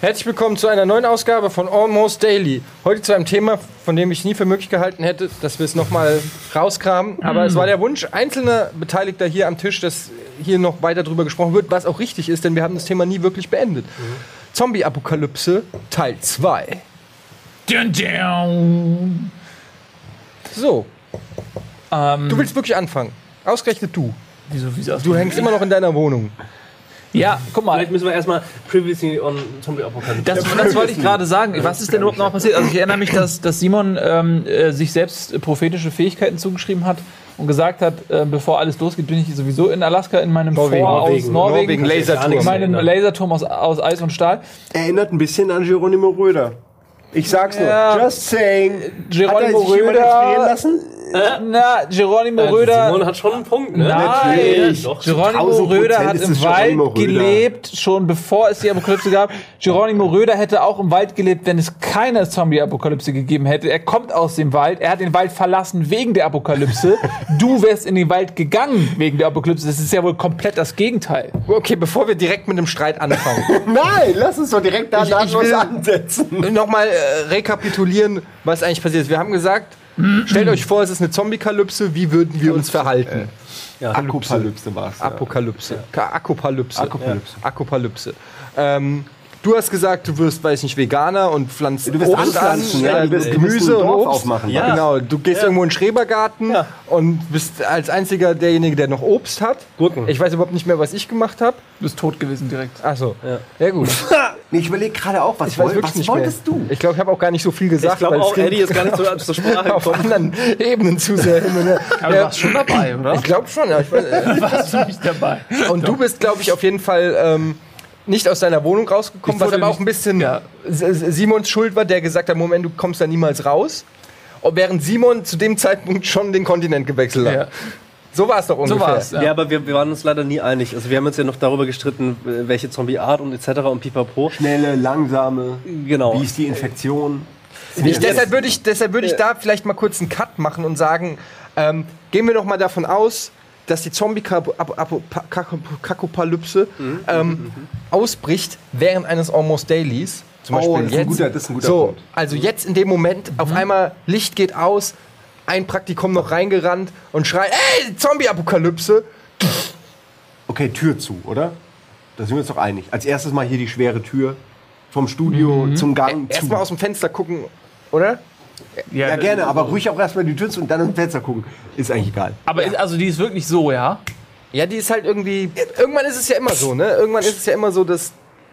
Herzlich willkommen zu einer neuen Ausgabe von Almost Daily. Heute zu einem Thema, von dem ich nie für möglich gehalten hätte, dass wir es nochmal rauskramen. Aber es war der Wunsch einzelner Beteiligter hier am Tisch, dass hier noch weiter drüber gesprochen wird, was auch richtig ist, denn wir haben das Thema nie wirklich beendet. Zombie-Apokalypse Teil 2. Dun, dun. So, Ähm, du willst wirklich anfangen. Ausgerechnet du. wieso, wieso? Du hängst immer noch in deiner Wohnung. Ja, guck mal. Vielleicht müssen wir erstmal Previously on Zombie Apocalypse. Das, das wollte ich gerade sagen. Was ist denn überhaupt noch passiert? Also ich erinnere mich, dass, dass Simon ähm, äh, sich selbst prophetische Fähigkeiten zugeschrieben hat und gesagt hat, äh, bevor alles losgeht, bin ich sowieso in Alaska in meinem Norwegen, Fort Norwegen, aus Norwegen. Norwegen, Laserturm. In meinem Laserturm aus, aus Eis und Stahl. Erinnert ein bisschen an Geronimo Röder. Ich sag's nur. Ja. Just saying. Geronimo Hat er sich Röder- inspirieren lassen? Na, Geronimo Röder. Simon hat schon einen Punkt, ne? Nein, Doch. Geronimo 1000% Röder hat im Wald gelebt, schon bevor es die Apokalypse gab. Geronimo Röder hätte auch im Wald gelebt, wenn es keine Zombie-Apokalypse gegeben hätte. Er kommt aus dem Wald, er hat den Wald verlassen wegen der Apokalypse. du wärst in den Wald gegangen wegen der Apokalypse. Das ist ja wohl komplett das Gegenteil. Okay, bevor wir direkt mit dem Streit anfangen. Nein, lass uns doch direkt da Ich- ich ansetzen. Nochmal äh, rekapitulieren, was eigentlich passiert ist. Wir haben gesagt, stellt euch vor, es ist eine Zombie-Kalypse, wie würden wir uns verhalten? Apokalypse war's. Apokalypse. Ka- Akopalypse. Akopalypse. Ja. Akopalypse. Ähm, du hast gesagt, du wirst, weiß nicht, Veganer und pflanzt Du wirst Obst anpflanzen, an, ja, äh, du wirst- Gemüse und Obst. aufmachen. Ja. Genau, du gehst irgendwo in den Schrebergarten und bist als einziger derjenige, der noch Obst hat. Gurken. Ich weiß überhaupt nicht mehr, was ich gemacht habe. Du bist tot gewesen direkt. Achso. Ja. gut. Nee, ich überlege gerade auch, was, Ich weiß woll- wirklich was nicht wolltest mehr. du? Ich glaube, ich habe auch gar nicht so viel gesagt. Ich glaube auch, Eddie ist gar nicht so zur Sprache auf gekommen. anderen Ebenen zu sehr her. Aber Ja. du warst schon dabei, oder? Ich glaube schon, ja. Ich weiß, warst du nicht dabei. Und du bist, glaube ich, auf jeden Fall ähm, nicht aus deiner Wohnung rausgekommen, was aber auch ein bisschen ja. Simons Schuld war, der gesagt hat, Moment, du kommst da niemals raus. Und während Simon zu dem Zeitpunkt schon den Kontinent gewechselt hat. Ja. So war es doch ungefähr. So war es. Ja, Ja. aber wir, wir waren uns leider nie einig. Also wir haben uns ja noch darüber gestritten, welche Zombie-Art und etc. und pipapo. Schnelle, langsame. Genau. Wie ist die Infektion? Ich, deshalb würde ich, deshalb würde ich da vielleicht mal kurz einen Cut machen und sagen, ähm, gehen wir doch mal davon aus, dass die Zombie-Kakopalypse Mhm. ähm, ausbricht während eines Almost Dailies. Zum Oh, Beispiel das ist ein jetzt. guter- das ist ein guter so, Punkt. also jetzt in dem Moment, auf einmal Licht geht aus, ein Praktikum noch reingerannt und schreit, ey, Zombie-Apokalypse. Okay, Tür zu, oder? Da sind wir uns doch einig. Als erstes mal hier die schwere Tür vom Studio zum Gang zu. Erstmal aus dem Fenster gucken, oder? Ja, gerne, aber ruhig auch erstmal die Tür zu und dann ins Fenster gucken. Ist eigentlich egal. Aber ist- also die ist wirklich so, ja? Ja, die ist halt irgendwie. Irgendwann ist es ja immer so, ne? Irgendwann ist es ja immer so, dass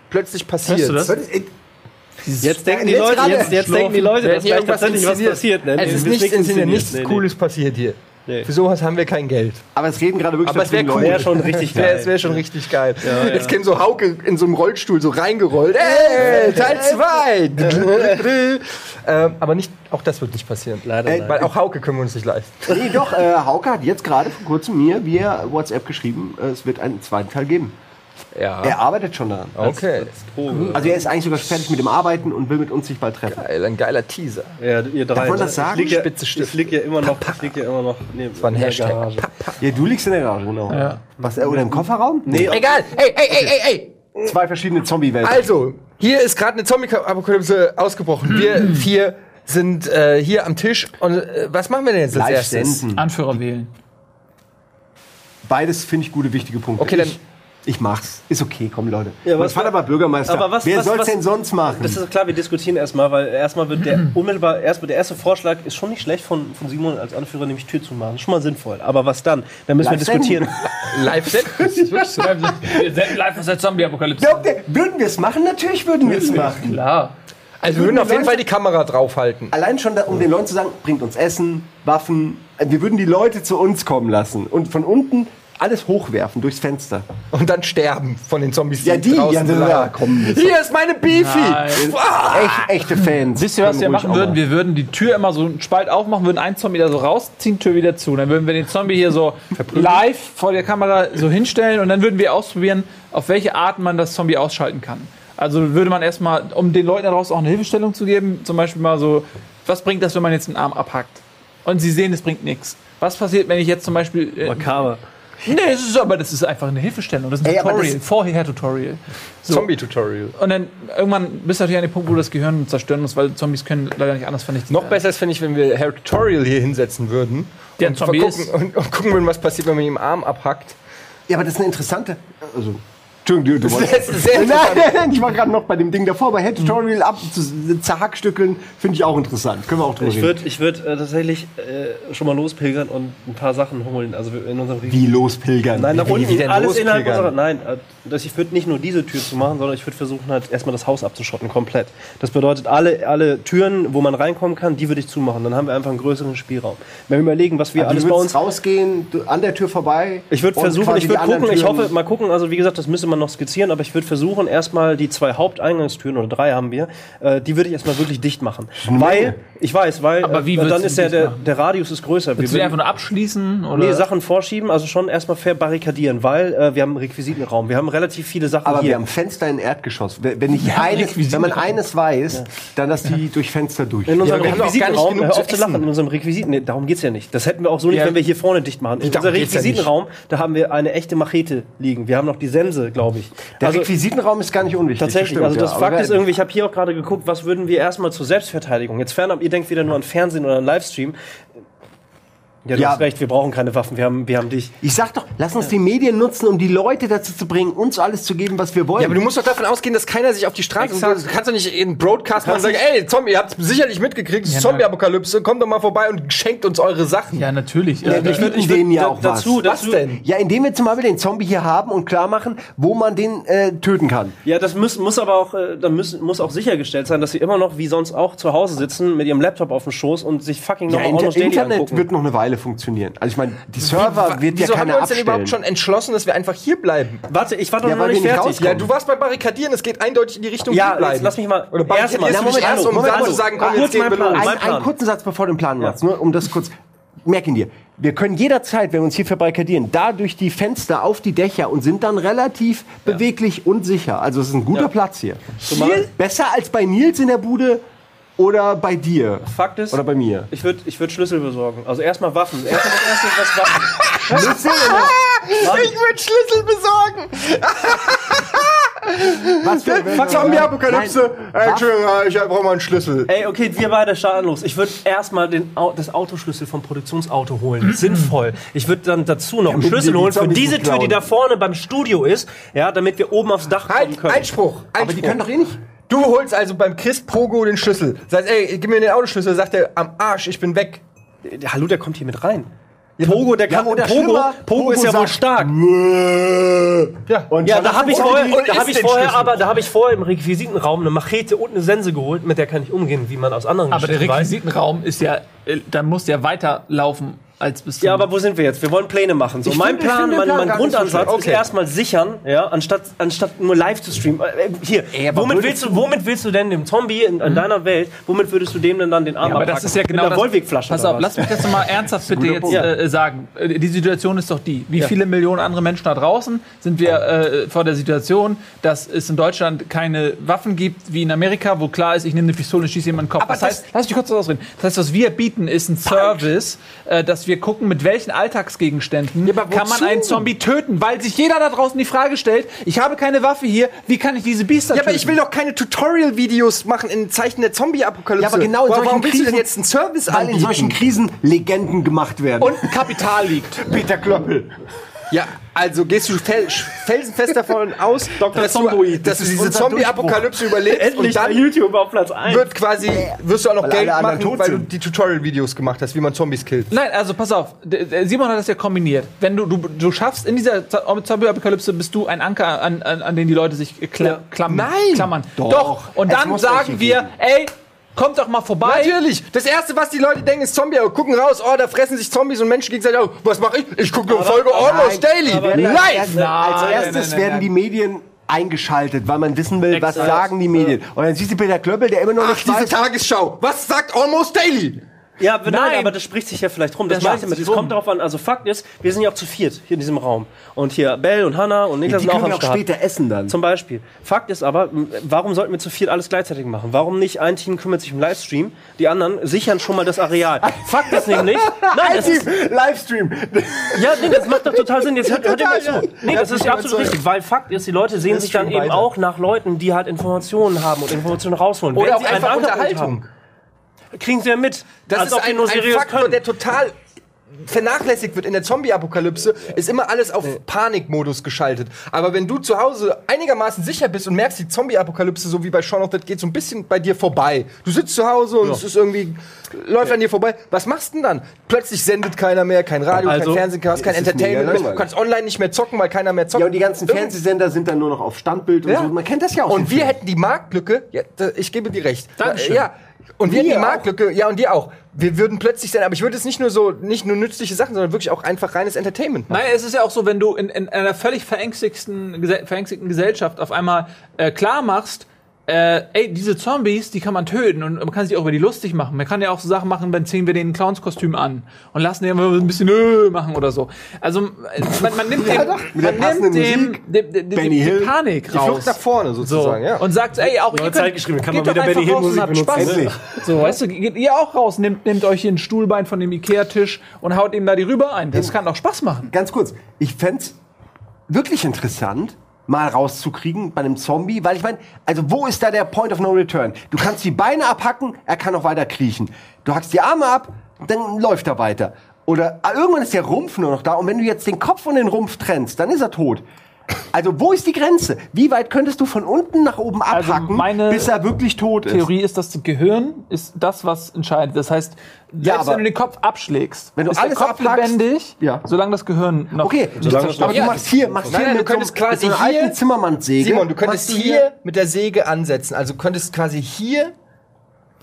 plötzlich passiert. Hörst du das? Jetzt denken die Leute, jetzt, jetzt denken die Leute, Da dass irgendwas tatsächlich was passiert. Ne? Es ist nichts inszeniert, nichts Nee, nee. Cooles passiert hier. Nee. Für sowas haben wir kein Geld. Aber es reden gerade wirklich Aber es wäre cool. Leute. Wäre schon richtig Wär, geil. es wäre schon richtig geil. Jetzt käme so Hauke in so einem Rollstuhl so reingerollt. Ey, Teil 2! ähm, aber nicht, auch das wird nicht passieren. Leider Ey. Weil auch Hauke können wir uns nicht leisten. Nee, doch, äh, Hauke hat jetzt gerade vor kurzem mir via WhatsApp geschrieben, äh, es wird einen zweiten Teil geben. Ja. Er arbeitet schon daran. Okay. Also er ist eigentlich sogar fertig mit dem Arbeiten und will mit uns sich bald treffen. Geil, ein geiler Teaser. Ja, ihr drei. Darf man ne? das sagen? Ich lieg ja, ich lieg ja immer noch, ich lieg ja immer noch neben Das war ein Hashtag. Garage. Ja, du liegst in der Garage, genau. Was, äh, oder im Kofferraum? Nee, Egal. Ey, ey, ey, ey, ey. Zwei verschiedene Zombie-Welten. Also, hier ist gerade eine Zombie-Apokalypse ausgebrochen. Wir vier sind äh, hier am Tisch. Und äh, was machen wir denn jetzt als Live erstes? senden. Anführer wählen. Beides finde ich gute, wichtige Punkte. Okay, dann- ich, ich mach's. Ist okay, komm Leute. Ja, mein was- Vater war Bürgermeister. Aber was- Wer was- soll's was- denn sonst machen? Das ist klar, wir diskutieren erstmal, weil erstmal wird der unmittelbar, erstmal der erste Vorschlag ist schon nicht schlecht von, von Simon als Anführer, nämlich Tür zu machen. Schon mal sinnvoll. Aber was dann? Dann müssen wir Live diskutieren. Live senden? Wir senden live aus der Zombie-Apokalypse. Würden wir es machen? Natürlich würden wir es machen. Klar. Also wir würden auf jeden Fall die Kamera draufhalten. Allein schon, da, um den Leuten zu sagen, bringt uns Essen, Waffen. Wir würden die Leute zu uns kommen lassen und von unten alles hochwerfen durchs Fenster. Und dann sterben von den Zombies, Ja, die, draußen ja, ja, bleiben. komm. Hier ist meine Beefy! Echt, echte Fans. Wisst ihr, was wir machen würden? mal. Wir würden die Tür immer so einen Spalt aufmachen, würden einen Zombie da so rausziehen, Tür wieder zu. Dann würden wir den Zombie hier so live vor der Kamera so hinstellen und dann würden wir ausprobieren, auf welche Art man das Zombie ausschalten kann. Also würde man erstmal, um den Leuten daraus auch eine Hilfestellung zu geben, zum Beispiel mal so, was bringt das, wenn man jetzt einen Arm abhackt? Und sie sehen, es bringt nichts. Was passiert, wenn ich jetzt zum Beispiel. Äh, Makaber. Nee, es ist aber das ist einfach eine Hilfestellung. Das ist ein Ey, Tutorial, das- Vorher-Tutorial. So. Zombie-Tutorial. Und dann irgendwann bist du natürlich an dem Punkt, wo du das Gehirn zerstören musst, weil Zombies können leider nicht anders vernichten. Noch besser ist, finde ich, wenn wir Herr Tutorial hier hinsetzen würden. Der und, Zombie gucken, ist. und, und gucken würden, was passiert, wenn man ihm den Arm abhackt. Ja, aber das ist eine interessante. Also, Entschuldigung, du, du wolltest- Nein, nein, nein, ich war gerade noch bei dem Ding davor. Bei Head Tutorial ab zu zerhackstückeln finde ich auch interessant. Können wir auch drüber Ich reden. würde ich würd, äh, tatsächlich äh, schon mal lospilgern und ein paar Sachen holen. Also in unserem Wie lospilgern. Nein, nach unten. wie denn alles innerhalb lospilgern? unserer. Nein, äh, das, ich würde nicht nur diese Tür zu machen, sondern ich würde versuchen, halt erstmal das Haus abzuschotten, komplett. Das bedeutet, alle, alle Türen, wo man reinkommen kann, die würde ich zumachen. Dann haben wir einfach einen größeren Spielraum. Wenn wir überlegen, was wir Also alles du bei würdest uns. rausgehen, du, an der Tür vorbei. Ich würde versuchen, ich würde gucken, ich hoffe, mal gucken, also wie gesagt, das müsste man noch skizzieren, aber ich würde versuchen, erstmal die zwei Haupteingangstüren, oder drei haben wir, äh, die würde ich erstmal wirklich dicht machen. Weil, ich weiß, weil Aber wie äh, dann du ist der, dicht der, der Radius ist größer. Wir Willst du die würden- einfach nur abschließen? Oder? Nee, Sachen vorschieben, also schon erstmal verbarrikadieren, weil äh, wir haben einen Requisitenraum. Wir haben relativ viele Sachen Aber hier. wir haben Fenster in Erdgeschoss. Wenn ich eines, wenn man eines weiß, dann dass die durch Fenster durch. in unserem wir nicht Requisitenraum, genug hör zu auf zu lachen, in unserem Requisiten, nee, darum geht's ja nicht. Das hätten wir auch so nicht, Ja. wenn wir hier vorne dicht machen. In unserem ja. Requisitenraum, da haben wir eine echte Machete liegen. Wir haben noch die Sense, glaube ich. Der Also, Requisitenraum ist gar nicht unwichtig. Tatsächlich, stimmt, also das ja. Fakt ist irgendwie, ich habe hier auch gerade geguckt, was würden wir erstmal zur Selbstverteidigung. Jetzt fernab, ihr denkt wieder nur an Fernsehen oder an Livestream. Ja, du Ja. hast recht, wir brauchen keine Waffen, wir haben, wir haben dich. Ich sag doch, lass uns die Medien nutzen, um die Leute dazu zu bringen, uns alles zu geben, was wir wollen. Ja, aber du musst doch davon ausgehen, dass keiner sich auf die Straße Exakt. Du kannst doch nicht in Broadcast machen und sagen, ey, Zombie, ihr habt sicherlich mitgekriegt, Ja, Zombie-Apokalypse, kommt doch mal vorbei und schenkt uns eure Sachen. Ja, natürlich. Ja, Ja, wir bieten denen ja auch dazu, was. dazu, Was denn? Ja, indem wir zum Beispiel den Zombie hier haben und klar machen, wo man den äh, töten kann. Ja, das muss, muss aber auch, äh, da müssen, muss auch sichergestellt sein, dass sie immer noch wie sonst auch zu Hause sitzen mit ihrem Laptop auf dem Schoß und sich fucking Ja, noch Inter Almost Daily Internet angucken. wird noch eine Weile funktionieren. Also ich meine, die Server wird ja Wieso haben keiner wir uns denn abstellen. überhaupt schon entschlossen, dass wir einfach hier bleiben? Warte, ich war doch Ja, noch nicht nicht fertig. rauskommen. Ja, du warst bei Barrikadieren, es geht eindeutig in die Richtung Ja, hier bleiben. lass mich mal- Oder erstmal- dich Moment, erst, um Moment, dann Moment. zu sagen, Ah, komm, kurz jetzt gehen wir Plan. los. Ein, einen kurzen Satz, bevor du den Plan machst, nur um das kurz. Merk ihn dir. Wir können jederzeit, wenn wir uns hier verbarrikadieren, da durch die Fenster auf die Dächer und sind dann relativ beweglich und sicher. Also es ist ein guter Ja. Platz hier. Zumal- Besser als bei Nils in der Bude oder bei dir. Fakt ist, Oder bei mir. ich würde ich würd Schlüssel besorgen. Also erstmal Waffen. Erstmal das erste, was Waffen. Schlüssel? Ich würde Schlüssel besorgen. Was für Zombie-Apokalypse. Nein. Ey, Entschuldigung, ich brauche mal einen Schlüssel. Ey, okay, wir beide starten los. Ich würde erstmal den Au das Autoschlüssel vom Produktionsauto holen. Sinnvoll. Ich würde dann dazu noch einen Damit Schlüssel holen für diese Tür, die da vorne beim Studio ist, ja, damit wir oben aufs Dach kommen Halt, können. Einspruch. Einspruch. Aber die können doch eh nicht. Du holst also beim Chris Pogo den Schlüssel. Sagst, ey, gib mir den Autoschlüssel. Sagt er, am Arsch, ich bin weg. Der Hallo, der kommt hier mit rein. Pogo, der kann, oder Pogo, Pogo, Pogo ist ja wohl stark. Ja. Und Ja, da habe ich vorher, da habe ich vorher, aber da habe ich vorher im Requisitenraum eine Machete und eine Sense geholt, mit der kann ich umgehen, wie man aus anderen aber der Geschichten weiß. Requisitenraum ist ja, äh, da muss der weiterlaufen als bis Ja, aber wo sind wir jetzt? Wir wollen Pläne machen. So, Ich mein finde- Plan, mein, mein Grundansatz schlecht. ist Okay. erstmal sichern, ja, anstatt, anstatt nur live zu streamen. Äh, äh, Hier, aber womit willst du, womit willst du denn dem Zombie in, in deiner Welt, womit würdest du dem denn dann den Arm Ja, aber das ist ja genau Mit einer das. Pass auf, lass mich das mal ernsthaft bitte jetzt Punkt. äh, sagen. Äh, Die Situation ist doch die. Wie viele Millionen andere Menschen da draußen sind wir äh, vor der Situation, dass es in Deutschland keine Waffen gibt wie in Amerika, wo klar ist, ich nehme eine Pistole und schieße jemanden in den Kopf. Aber das heißt, lass mich kurz ausreden. Das heißt, was wir bieten, ist ein Service, äh, dass wir gucken, mit welchen Alltagsgegenständen aber kann man einen Zombie töten, weil sich jeder da draußen die Frage stellt, ich habe keine Waffe hier, wie kann ich diese Biester Ja, töten? aber ich will doch keine Tutorial-Videos machen in Zeichen der Zombie-Apokalypse. Ja, aber genau in Warum solchen willst du denn Krisen- jetzt einen Service Weil anbieten? in solchen Krisen Legenden gemacht werden. und Kapital liegt. Peter Klöppel. Ja, also gehst du fel felsenfest davon aus, dass du, Zomboid, dass das du diese Zombie-Apokalypse überlebst Endlich und dann YouTube auf Platz 1. wird quasi, wirst du auch noch Weil Geld machen, tot weil du die Tutorial-Videos gemacht hast, wie man Zombies killt. Nein, also pass auf, Simon hat das ja kombiniert. Wenn du, du, du schaffst, in dieser Zombie-Apokalypse bist du ein Anker, an, an, an den die Leute sich kla Ja. klammern. Nein. klammern. Doch. Und Es dann sagen wir, ey, kommt doch mal vorbei. Natürlich. Das erste, was die Leute denken, ist Zombie. Aber gucken raus, oh, da fressen sich Zombies und Menschen gegenseitig. Oh, was mache ich? Ich gucke eine Folge Almost Daily. Live. Nein, als erstes nein, werden nein. die Medien eingeschaltet, weil man wissen will, was sagen die Medien. Und dann siehst du Peter Klöppel, der immer noch Ach, nicht diese weiß. Tagesschau. Was sagt Almost Daily? Ja, aber nein, Nein. aber das spricht sich ja vielleicht rum. Das Das damit. sich Es kommt darauf an. Also Fakt ist, wir sind ja auch zu viert hier in diesem Raum. Und hier Bell und Hannah und Niklas Die sind auch am auch Start. später essen dann. Zum Beispiel. Fakt ist aber, warum sollten wir zu viert alles gleichzeitig machen? Warum nicht ein Team kümmert sich um Livestream, die anderen sichern schon mal das Areal? Fakt ist nämlich, nein, das ist, Livestream. ja, nee, das macht doch total Sinn. Jetzt hört, hört ihr Total, zu. Nee, das ist absolut richtig, weil Fakt ist, die Leute sehen sich dann eben auch nach Leuten, die halt Informationen haben und Informationen rausholen. Oder Wenn auch einfach Unterhaltung. haben, kriegen sie ja mit. Das ist ein, ein Faktor, können. der total vernachlässigt wird in der Zombie-Apokalypse, ist immer alles auf Panikmodus geschaltet. Aber wenn du zu Hause einigermaßen sicher bist und merkst, die Zombie-Apokalypse, so wie bei Shaun of the Dead, geht so ein bisschen bei dir vorbei. Du sitzt zu Hause und es ist irgendwie, läuft an dir vorbei. Was machst du denn dann? Plötzlich sendet keiner mehr, kein Radio, Also, kein Fernsehen, du hast kein Entertainment, mehr. du kannst online nicht mehr zocken, weil keiner mehr zockt. Ja, und die ganzen Irgend- Fernsehsender sind dann nur noch auf Standbild und Ja. so. Man kennt das ja auch. Und wir hätten die Marktlücke, ja, da, ich gebe dir recht. Dankeschön. Ja. Und wir Wir die. Marktlücke, ja, und die auch. Wir würden plötzlich sein, aber ich würde es nicht nur so, nicht nur nützliche Sachen, sondern wirklich auch einfach reines Entertainment machen. Nein, es ist ja auch so, wenn du in, in einer völlig verängstigten, verängstigten Gesellschaft auf einmal äh, klar machst, äh, ey, diese Zombies, die kann man töten und man kann sich auch über die lustig machen. Man kann ja auch so Sachen machen, dann ziehen wir den Clownskostüm an und lassen den mal ein bisschen äh, machen oder so. Also äh, man, man nimmt dem, mit der man nimmt dem, dem, dem, dem Benny die Hill. Panik Die raus. Flucht nach vorne so. sozusagen, ja. Und sagt, ey, auch ihr Neue könnt, Zeit geschrieben, kann man geht wieder doch Benny einfach Hill raus und Musik habt benutzen. Spaß. Endlich. So, weißt du, geht ihr auch raus, nehmt, nehmt euch hier ein Stuhlbein von dem Ikea-Tisch und haut ihm da die Rübe ein. Das kann doch Spaß machen. Ganz kurz, ich fände wirklich interessant, mal rauszukriegen bei einem Zombie, weil ich meine, also wo ist da der Point of No Return? Du kannst die Beine abhacken, er kann noch weiter kriechen. Du hackst die Arme ab, dann läuft er weiter. Oder ah, irgendwann ist der Rumpf nur noch da und wenn du jetzt den Kopf und den Rumpf trennst, dann ist er tot. Also wo ist die Grenze? Wie weit könntest du von unten nach oben Also abhacken, meine bis er wirklich tot ist? Theorie ist, dass das Gehirn ist das, was entscheidet. Das heißt, selbst aber- wenn du den Kopf abschlägst, Wenn du ist alles der Kopf abhackst- lebendig, Ja. solange das Gehirn noch Okay, Solange- aber du Ja. machst hier, machst Nein, hier nein, mit du könntest so, mit quasi so einer hier- alten Zimmermannssäge. Simon, du könntest du hier mit der Säge ansetzen. Also du könntest quasi hier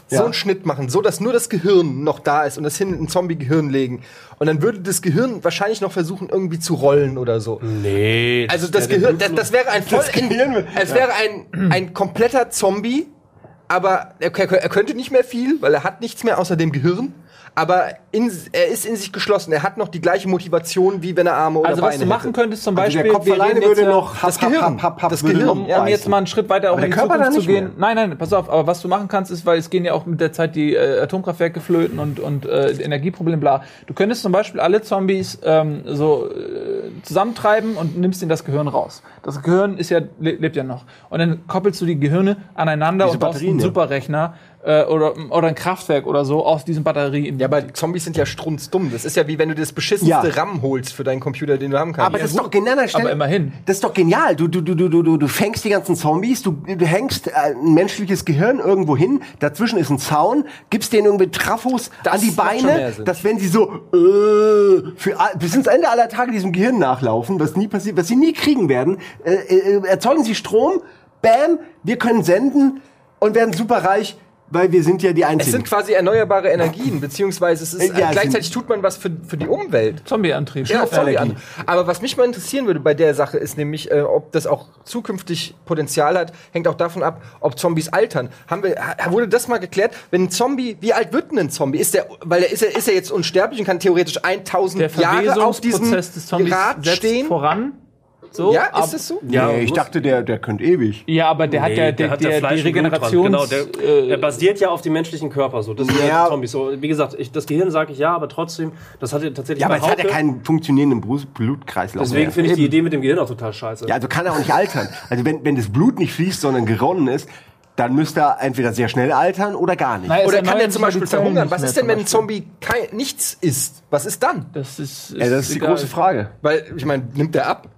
so Ja. einen Schnitt machen, so dass nur das Gehirn noch da ist und das hin in ein Zombie-Gehirn legen. Und dann würde das Gehirn wahrscheinlich noch versuchen, irgendwie zu rollen oder so. Nee. Also das Gehirn, das, das wäre ein voll, es wäre ein, ein kompletter Zombie, aber er, er könnte nicht mehr viel, weil er hat nichts mehr außer dem Gehirn. Aber in, er ist in sich geschlossen. Er hat noch die gleiche Motivation, wie wenn er Arme oder Also was Beine du machen hätte. könntest zum Also Beispiel, der Kopf wir alleine würde ja- noch das Gehirn. das Gehirn. um, um jetzt mal einen Schritt weiter auch der in die Körper Zukunft zu gehen. mehr. Nein, nein, pass auf, aber was du machen kannst, ist, weil es gehen ja auch mit der Zeit die äh, Atomkraftwerke flöten und, und äh, Energieproblem, bla. Du könntest zum Beispiel alle Zombies ähm, so äh, zusammentreiben und nimmst ihnen das Gehirn raus. Das Gehirn ist ja, le lebt ja noch. Und dann koppelst du die Gehirne aneinander Diese und baust einen ja. Superrechner äh, oder, oder ein Kraftwerk oder so aus diesen Batterien. Ja, aber die Zombies sind ja strunzdumm. Das ist ja wie wenn du das beschissenste Ja. RAM holst für deinen Computer, den du haben kannst. Aber das ist doch genial. aber immerhin. Das ist doch genial. Du, du, du, du, du, du, du fängst die ganzen Zombies, du, du hängst äh, ein menschliches Gehirn irgendwo hin, dazwischen ist ein Zaun, gibst denen irgendwie Trafos Das an die Beine, dass wenn sie so äh, für, all- bis ins Ende aller Tage diesem Gehirn nachlaufen, was nie passiert, was sie nie kriegen werden, äh, äh, erzeugen sie Strom, bam, wir können senden und werden superreich, weil wir sind ja die Es Einzigen. sind quasi erneuerbare Energien, beziehungsweise es ist, Ja, es gleichzeitig tut man was für, für die Umwelt. Zombieantrieb. Ja, Zombie Energie. an. Aber was mich mal interessieren würde bei der Sache ist nämlich, äh, ob das auch zukünftig Potenzial hat, hängt auch davon ab, ob Zombies altern. Haben wir, wurde das mal geklärt? Wenn ein Zombie, wie alt wird denn ein Zombie? Ist der, weil er ist er, ist er jetzt unsterblich und kann theoretisch 1000 der Jahre auf diesem Verwesungsprozess des Zombies Rad stehen? voran. So, Ja, ab- ist es so? Ja, nee, ich dachte, der, der könnte ewig. Ja, aber der hat ja, der, der hat der, die. Regenerations... Genau, der, äh, der basiert ja auf dem menschlichen Körper. So. Das sind Ja. Zombies. So, wie gesagt, ich, das Gehirn sage ich ja, aber trotzdem, das hat ja tatsächlich Ja, aber es hat ja keinen funktionierenden Blut- Blutkreislauf. Deswegen finde ich die Idee mit dem Gehirn auch total scheiße. Ja, also kann er auch nicht altern. Also wenn, wenn das Blut nicht fließt, sondern geronnen ist, dann müsste er entweder sehr schnell altern oder gar nicht. Es Oder kann der zum Beispiel verhungern? Was ist denn, wenn ein. Zombie kein, nichts isst? Was ist dann? Das ist, ist ja, das ist die große Frage. Weil, ich meine, nimmt der ab?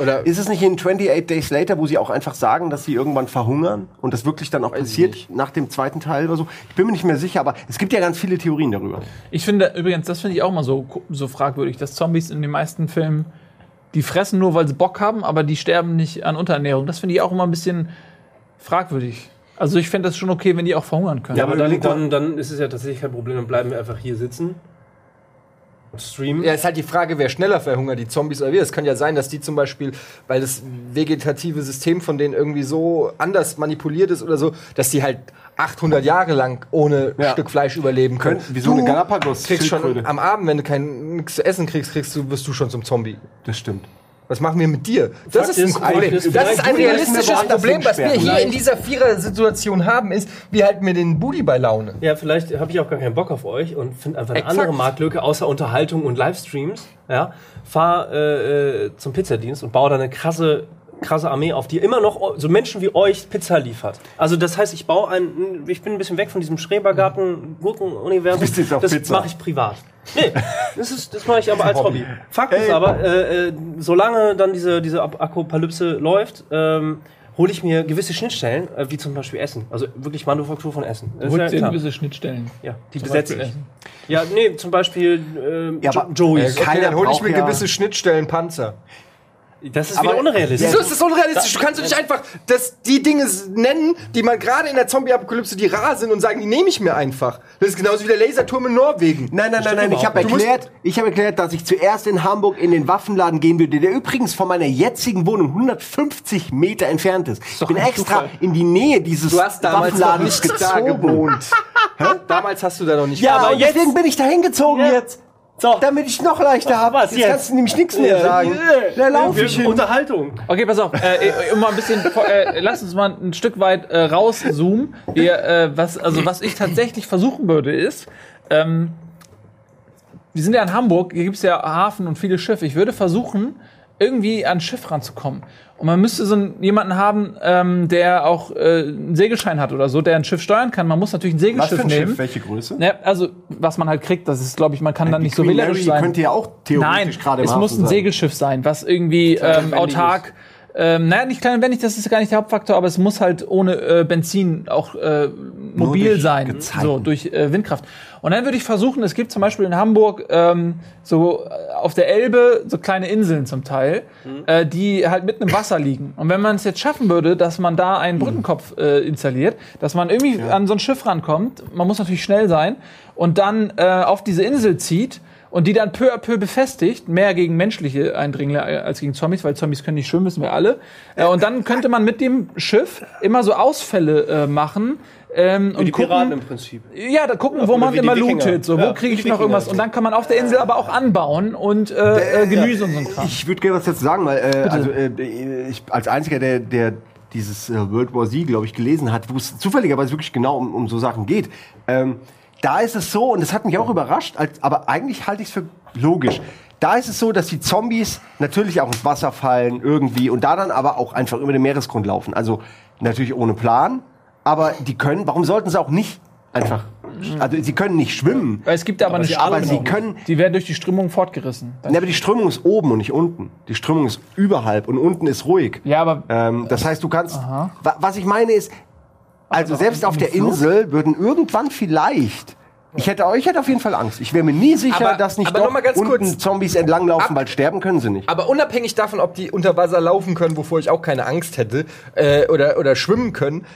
Oder Ist es nicht in 28 Days Later, wo sie auch einfach sagen, dass sie irgendwann verhungern und das wirklich dann auch passiert nach dem zweiten Teil oder so? Ich bin mir nicht mehr sicher, aber es gibt ja ganz viele Theorien darüber. Ich finde übrigens, das finde ich auch mal so, so fragwürdig, dass Zombies in den meisten Filmen, die fressen nur, weil sie Bock haben, aber die sterben nicht an Unterernährung. Das finde ich auch immer ein bisschen fragwürdig. Also ich fände das schon okay, wenn die auch verhungern können. Ja, aber dann, dann, dann ist es ja tatsächlich kein Problem, dann bleiben wir einfach hier sitzen. Streamen. Ja, ist halt die Frage, wer schneller verhungert, die Zombies oder wir. Es kann ja sein, dass die zum Beispiel, weil das vegetative System von denen irgendwie so anders manipuliert ist oder so, dass die halt 800 Jahre lang ohne Ja. Stück Fleisch überleben können. Wie so eine Galapagos- kriegst schon Schildkröte. am Abend, wenn du kein nichts zu essen kriegst, kriegst du, wirst du schon zum Zombie. Das stimmt. Was machen wir mit dir? Das Fakt ist ein Problem. Das ist ein realistisches Problem, was wir hier in dieser Vierer-Situation haben, ist, wir halten mir den Booty bei Laune. Ja, vielleicht habe ich auch gar keinen Bock auf euch und finde einfach eine Exakt. andere Marktlücke außer Unterhaltung und Livestreams. Ja, fahr äh, äh, zum Pizzadienst und baue da eine krasse krasse Armee auf, die immer noch so Menschen wie euch Pizza liefert. Also das heißt, ich baue ein, ich bin ein bisschen weg von diesem Schrebergarten Gurken-Universum. Jetzt auf Das mache ich privat. Nee, das ist das mache ich aber als Hobby. Fakt ist aber, äh, äh, solange dann diese diese Apokalypse läuft. Ähm, hole ich mir gewisse Schnittstellen, äh, wie zum Beispiel Essen. Also wirklich Manufaktur von Essen. Holt ja gewisse Schnittstellen. Ja, die besetze ich. Essen. Ja, nee, zum Beispiel ähm, Ja, jo Joey's. Okay, Keiner dann hole ich mir ja- gewisse Schnittstellen Panzer. Das ist Aber- wieder unrealistisch. Wieso ist das unrealistisch? Du kannst doch nicht einfach das, die Dinge nennen, die man gerade in der Zombie-Apokalypse, die rar sind und sagen, die nehme ich mir einfach. Das ist genauso wie der Laserturm in Norwegen. Nein, nein, nein, nein. Ich habe erklärt, ich habe erklärt, dass ich zuerst in Hamburg in den Waffenladen gehen würde, der übrigens von meiner jetzigen Wohnung 150 Meter entfernt ist. Ich bin extra Zufall. in die Nähe dieses Du hast damals noch Waffenladens nicht da gezogen. gewohnt. Damals hast du da noch nicht Ja, aber aber jetzt- deswegen bin ich da hingezogen Ja. jetzt. So. Damit ich noch leichter habe. Jetzt, jetzt? kannst du nämlich nichts mehr sagen. Da laufe ich hin. Unterhaltung. Okay, pass auf, äh, um mal ein bisschen, äh, lass uns mal ein Stück weit äh, rauszoomen. Wir, äh, was, also was ich tatsächlich versuchen würde, ist, ähm, wir sind ja in Hamburg, hier gibt's ja Hafen und viele Schiffe. Ich würde versuchen, irgendwie an ein Schiff ranzukommen. Und man müsste so einen, jemanden haben, ähm, der auch äh, einen Segelschein hat oder so, der ein Schiff steuern kann. Man muss natürlich ein Was für Segelschiff ein nehmen. Schiff? Welche Größe? Ja, also, was man halt kriegt, das ist, glaube ich, man kann dann nicht so Queen wählerisch Mary sein. könnte ja auch theoretisch Nein, gerade im es muss ein sein. Segelschiff sein, was irgendwie ähm, autark. Ähm, naja, nicht kleinwendig, das ist gar nicht der Hauptfaktor, aber es muss halt ohne äh, Benzin auch äh, mobil sein, Gezeiten. so durch äh, Windkraft. Und dann würde ich versuchen, es gibt zum Beispiel in Hamburg ähm, so äh, auf der Elbe so kleine Inseln zum Teil, äh, die halt mitten im Wasser liegen. Und wenn man es jetzt schaffen würde, dass man da einen Brückenkopf äh, installiert, dass man irgendwie an so ein Schiff rankommt, man muss natürlich schnell sein und dann äh, auf diese Insel zieht und die dann peu à peu befestigt, mehr gegen menschliche Eindringlinge als gegen Zombies, weil Zombies können nicht schwimmen, wissen wir alle. Äh, und dann könnte man mit dem Schiff immer so Ausfälle äh, machen. Ähm, und Die Piraten im gucken, Prinzip. ja, da gucken, wo oder man wie immer lootet, so, Ja, wo kriege wie ich noch irgendwas. Und dann kann man auf der Insel aber auch anbauen und äh, äh, Gemüse und so ein Kram. Ich würde gerne was dazu sagen, weil äh, also, äh, ich als einziger, der, der dieses äh, World War Z, glaube ich, gelesen hat, wo es zufälligerweise wirklich genau um, um so Sachen geht. Ähm, da ist es so, und das hat mich auch überrascht, als, aber eigentlich halte ich es für logisch. Da ist es so, dass die Zombies natürlich auch ins Wasser fallen irgendwie und da dann aber auch einfach über den Meeresgrund laufen. Also natürlich ohne Plan, aber die können, warum sollten sie auch nicht einfach, also sie können nicht schwimmen, es gibt aber, eine sie aber Strömung. sie können, Die werden durch die Strömung fortgerissen. ja, aber die Strömung ist oben und nicht unten. Die Strömung ist überhalb und unten ist ruhig. Ja, aber Ähm, das heißt, du kannst. Wa was ich meine ist, also selbst auf der Flucht? Insel würden irgendwann vielleicht. Ich hätte, ich hätte auf jeden Fall Angst. Ich wäre mir nie sicher, Aber- dass nicht aber doch noch mal ganz unten kurz. Zombies entlanglaufen, Ab- weil sterben können sie nicht. Aber unabhängig davon, ob die unter Wasser laufen können, wovor ich auch keine Angst hätte, äh, oder, oder schwimmen können.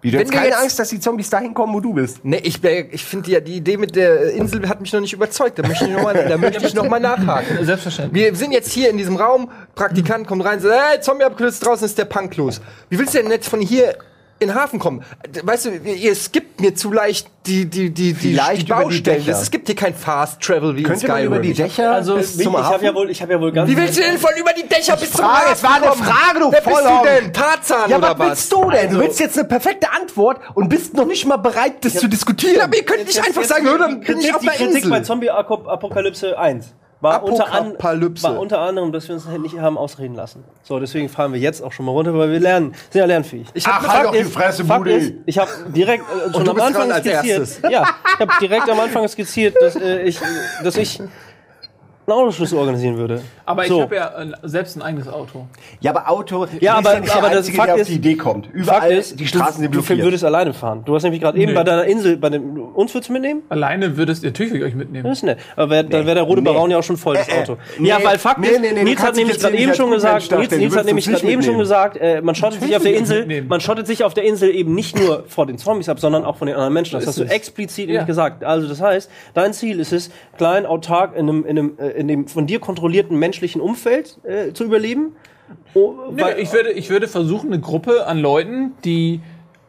Wie, du wenn hast wir keine jetzt- Angst, dass die Zombies dahin kommen, wo du bist. Nee, ich, ich finde die, die Idee mit der Insel hat mich noch nicht überzeugt. Da möchte ich nochmal da möchte ich noch mal nachhaken. selbstverständlich. Wir sind jetzt hier in diesem Raum, Praktikant kommt rein, sagt, hey, Zombie-Apokalypse draußen ist der Punk los. Wie willst du denn jetzt von hier in den Hafen kommen? Weißt du, ihr- skippt mir zu leicht die, die, die, die, Vielleicht die die Baustellen. Dächer. Es gibt hier kein Fast Travel wie in Könnte man Skyrim. über die Dächer Also, bis Ich, zum ich habe Hafen? ja wohl, ich habe ja wohl ganz. Wie willst du denn von über die Dächer bis zum Hafen es war eine kommen? Frage, du Wer bist du denn? Tarzan ja, oder was was? willst du denn? Also- du willst jetzt eine perfekte Antwort und bist noch nicht mal bereit, das zu diskutieren. Ja, aber ihr könnt nicht einfach sagen, hör, dann bin ich auf die einer Kritik bei Insel. Zombie-Apokalypse 1 war unter, an, war unter anderem, dass wir uns nicht haben ausreden lassen. So, deswegen fahren wir jetzt auch schon mal runter, weil wir lernen, sind ja lernfähig. Ich hab Ach, halt doch die Fresse, Fakt Budi. ist, ich habe direkt äh, schon am Anfang skizziert. Ja, ich habe direkt am Anfang skizziert, dass äh, ich, dass ich einen Autoschlüssel organisieren würde. Aber ich So. habe ja äh, selbst ein eigenes Auto. Ja, aber Auto. Ja, aber- nicht aber der das Einzige, Fakt der auf ist- die Idee kommt. Fakt Überall ist, die Straßen sind du, du blockiert. würdest alleine fahren. Du hast nämlich gerade eben Nee. bei deiner Insel, bei dem, uns würdest du mitnehmen? Alleine würdest ihr natürlich würde ich euch mitnehmen. Das ist nett. Aber wär, dann wäre der rote Nee. Baron ja auch schon voll, das Äh, äh, Auto. nee. ja, weil Fakt Nee, ist, nee, nee, Nils hat nämlich gerade eben nicht schon gesagt, Nils, hat nämlich gerade eben schon gesagt, äh, man schottet sich auf der ich Insel, man schottet sich auf der Insel eben nicht nur vor den Zombies ab, sondern auch von den anderen Menschen. Das hast du explizit Ja. nicht gesagt. Also das heißt, dein Ziel ist es, klein, autark in einem, in einem, äh, in dem von dir kontrollierten menschlichen Umfeld äh, zu überleben. Oh, Nee, ich, würde, ich würde versuchen, eine Gruppe an Leuten, die.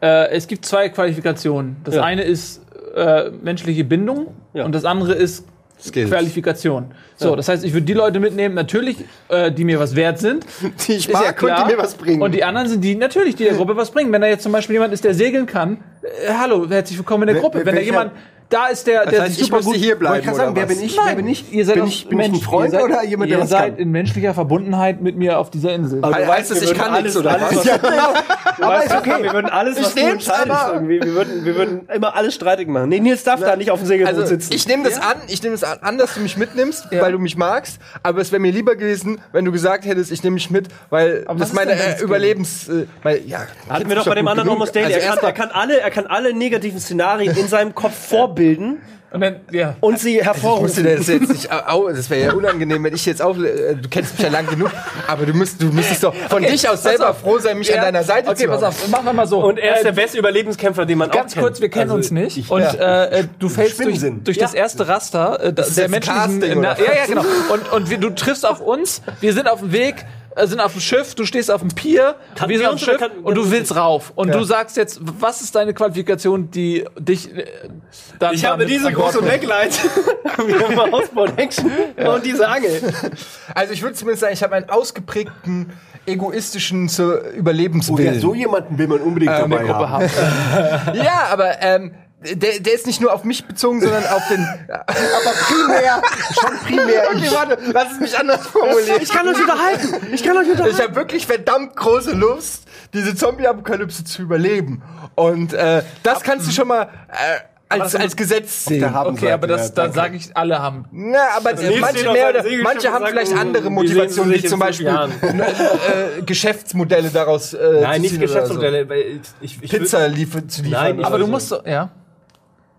Äh, es gibt zwei Qualifikationen. Das Ja. eine ist äh, menschliche Bindung Ja. und das andere ist Skills. Qualifikation. So, das heißt, ich würde die Leute mitnehmen, natürlich, äh, die mir was wert sind. Die ich mag ja und klar. die mir was bringen. Und die anderen sind die, natürlich, die der Gruppe was bringen. Wenn da jetzt zum Beispiel jemand ist, der segeln kann, äh, hallo, herzlich willkommen in der Gruppe. Wenn da jemand da ist, der, der heißt, sich ich super müsste gut hier bleiben, ich gerade sagen, wer bin ich? wer bin ich? Ihr seid bin ich, bin ich ein Mensch- Freund seid, oder jemand, der ihr was seid kann? in menschlicher Verbundenheit mit mir auf dieser Insel. Aber du weißt, das, wir ich kann alles, nichts, oder alles, was? Ja, genau. Du Aber weißt ist okay. Wir würden alles, was Ich du entscheidest, aber- irgendwie. Wir würden, wir würden immer alles streitig machen. Nee, Nils darf da nicht auf dem Segelboot Also, sitzen. ich nehme das an, ich nehme das an, dass du mich mitnimmst, weil du mich magst, aber es wäre mir lieber gewesen, wenn du gesagt hättest, ich nehme mich mit, weil was das ist meine äh, es Überlebens... Äh, weil, ja, Hatten wir doch bei dem anderen Almost Daily. Also er, kann, erstmal- er, kann alle, er kann alle negativen Szenarien in seinem Kopf vorbilden Und dann, ja. und sie musste hervorrufen. das jetzt nicht, au, das wäre ja unangenehm, wenn ich jetzt auch, äh, du kennst mich ja lang genug, aber du, müsst, du müsstest doch von dich aus selber froh sein, mich an deiner Seite Okay, zu pass haben. auf, machen wir mal so. Und er ist Äh, der beste Überlebenskämpfer, den man Ganz auch kennt. kurz, wir kennen Also, uns nicht. ich- und äh, äh, du fällst durch, durch das erste Raster äh, da- ist der oder? ja, ja, genau. Und, und wir, du triffst auf uns, wir sind auf dem Weg. Äh, Sind auf dem Schiff, du stehst auf dem Pier, Kann wir sind auf dem Schiff kann- und du willst rauf. Und du sagst jetzt, was ist deine Qualifikation, die dich äh, dann Ich habe diese große? Backlight. Wir haben Ausbau Action und diese Angel. Also ich würde zumindest sagen, ich habe einen ausgeprägten egoistischen zur Oh, ja, Überlebenswillen. so jemanden will man unbedingt in der dabei Gruppe haben. haben. ja, aber ähm, der, der ist nicht nur auf mich bezogen, sondern auf den. Aber primär, schon primär. Okay, warte, lass es mich anders formulieren. Ich kann euch unterhalten. Ich kann euch unterhalten. Ich habe wirklich verdammt große Lust, diese Zombie-Apokalypse zu überleben. Und äh, das kannst du schon mal äh, als, als Gesetz sehen. Okay, aber das, ja, da danke. sage ich, alle haben. Na, aber Nils manche mehr oder manche haben vielleicht oh, andere Motivationen, wie zum Beispiel fünf äh, Geschäftsmodelle daraus äh, Nein, zu nicht so. Geschäftsmodelle. weil Ich, ich, ich Pizza liefer, zu liefern. Nein, Aber du so. musst so, ja.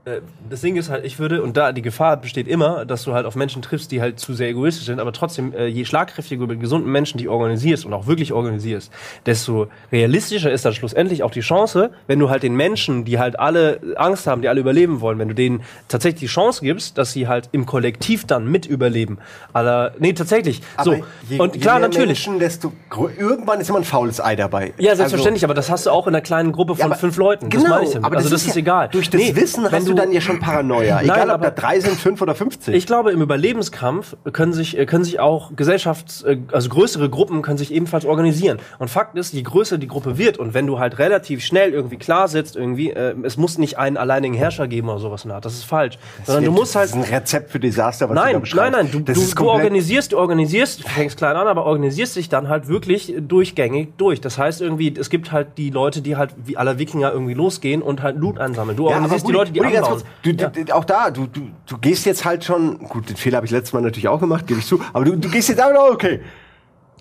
Äh, das Ding ist halt, ich würde, und da die Gefahr besteht immer, dass du halt auf Menschen triffst, die halt zu sehr egoistisch sind, aber trotzdem, äh, je schlagkräftiger du mit gesunden Menschen die organisierst und auch wirklich organisierst, desto realistischer ist dann schlussendlich auch die Chance, wenn du halt den Menschen, die halt alle Angst haben, die alle überleben wollen, wenn du denen tatsächlich die Chance gibst, dass sie halt im Kollektiv dann mit überleben. Aller, nee, tatsächlich. Aber so. je, und je klar, mehr natürlich. Menschen, desto irgendwann ist immer ein faules Ei dabei. Ja, selbstverständlich, aber das hast du auch in einer kleinen Gruppe von Also Ja, aber- fünf Leuten. Das Genau, meine ich damit. aber also das, das ist, ja- egal. Durch das Nee, Wissen hast du dann ja schon Paranoia. Egal, ob da drei sind, fünf oder 50. Ich glaube, im Überlebenskampf können sich, äh, können sich auch Gesellschafts-, äh, also größere Gruppen können sich ebenfalls organisieren. Und Fakt ist, je größer die Gruppe wird und wenn du halt relativ schnell irgendwie klar sitzt, irgendwie, äh, es muss nicht einen alleinigen Herrscher geben oder sowas Art. Das ist falsch. Sondern du musst halt, Das ist ein Rezept für Desaster, was du da Nein, beschreibst. nein, nein, du, du, du organisierst, du organisierst, du fängst klein an, aber organisierst dich dann halt wirklich durchgängig durch. Das heißt irgendwie, es gibt halt die Leute, die halt wie aller Wikinger irgendwie losgehen und halt Loot ansammeln. Du Ja, organisierst die Leute, die Rudi, ganz anbauen. kurz, du, du, auch da, du, du, du gehst jetzt halt schon, gut, den Fehler habe ich letztes Mal natürlich auch gemacht, gebe ich zu, aber du, du gehst jetzt auch, okay,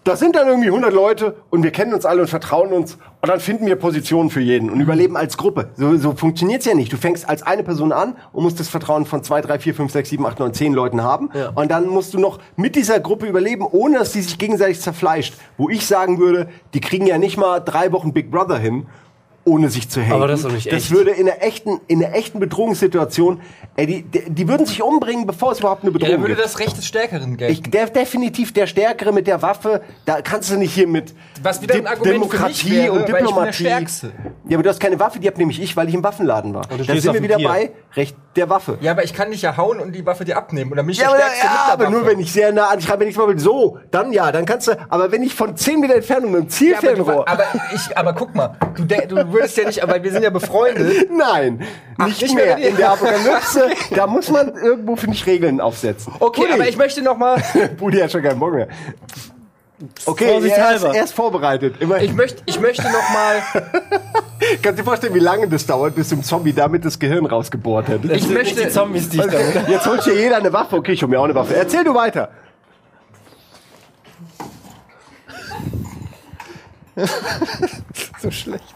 da sind dann irgendwie 100 Leute und wir kennen uns alle und vertrauen uns und dann finden wir Positionen für jeden und überleben als Gruppe. So, so funktioniert's ja nicht. Du fängst als eine Person an und musst das Vertrauen von 2, 3, 4, 5, 6, 7, 8, 9, 10 Leuten haben Ja. und dann musst du noch mit dieser Gruppe überleben, ohne dass die sich gegenseitig zerfleischt. Wo ich sagen würde, die kriegen ja nicht mal drei Wochen Big Brother hin, ohne sich zu haten. Aber das ist doch nicht Das echt. würde in einer echten, in einer echten Bedrohungssituation, ey, die, die, die würden sich umbringen, bevor es überhaupt eine Ja, Bedrohung dann würde gibt. das Recht des Stärkeren gelten. Ich, der definitiv der Stärkere mit der Waffe, da kannst du nicht hier mit Was wieder ein Argument mich wäre, und der Diplomatie. Stärkste. Ja, aber du hast keine Waffe, die hab nämlich ich, weil ich im Waffenladen war. Da sind wir wieder Tier. bei Recht der Waffe. ja, aber ich kann dich ja hauen und die Waffe dir abnehmen. Und dann bin ich Ja, der aber, Stärkste ja, mit der aber nur wenn ich sehr nah an, ich habe nicht mal will, so, dann ja, dann kannst du, aber wenn ich von 10 Meter Entfernung mit dem Ja, aber, du, Zielfernrohr, aber, ich, aber guck mal, du, du würdest ja nicht, weil wir sind ja befreundet. Nein, Ach, nicht, nicht, mehr. mehr in der Apokalypse, da muss man irgendwo, finde ich, Regeln aufsetzen. Okay, Budi. aber ich möchte noch mal... Budi hat schon keinen Bock mehr. Okay, er ist, er ist, vorbereitet. Immerhin. Ich möchte, ich möchte noch mal. Kannst dir vorstellen, wie lange das dauert, bis ein Zombie damit das Gehirn rausgebohrt hat? Ich möchte die Zombies dich damit. Jetzt holt hier jeder eine Waffe. Okay, ich hol mir auch eine Waffe. Erzähl du weiter. so schlecht.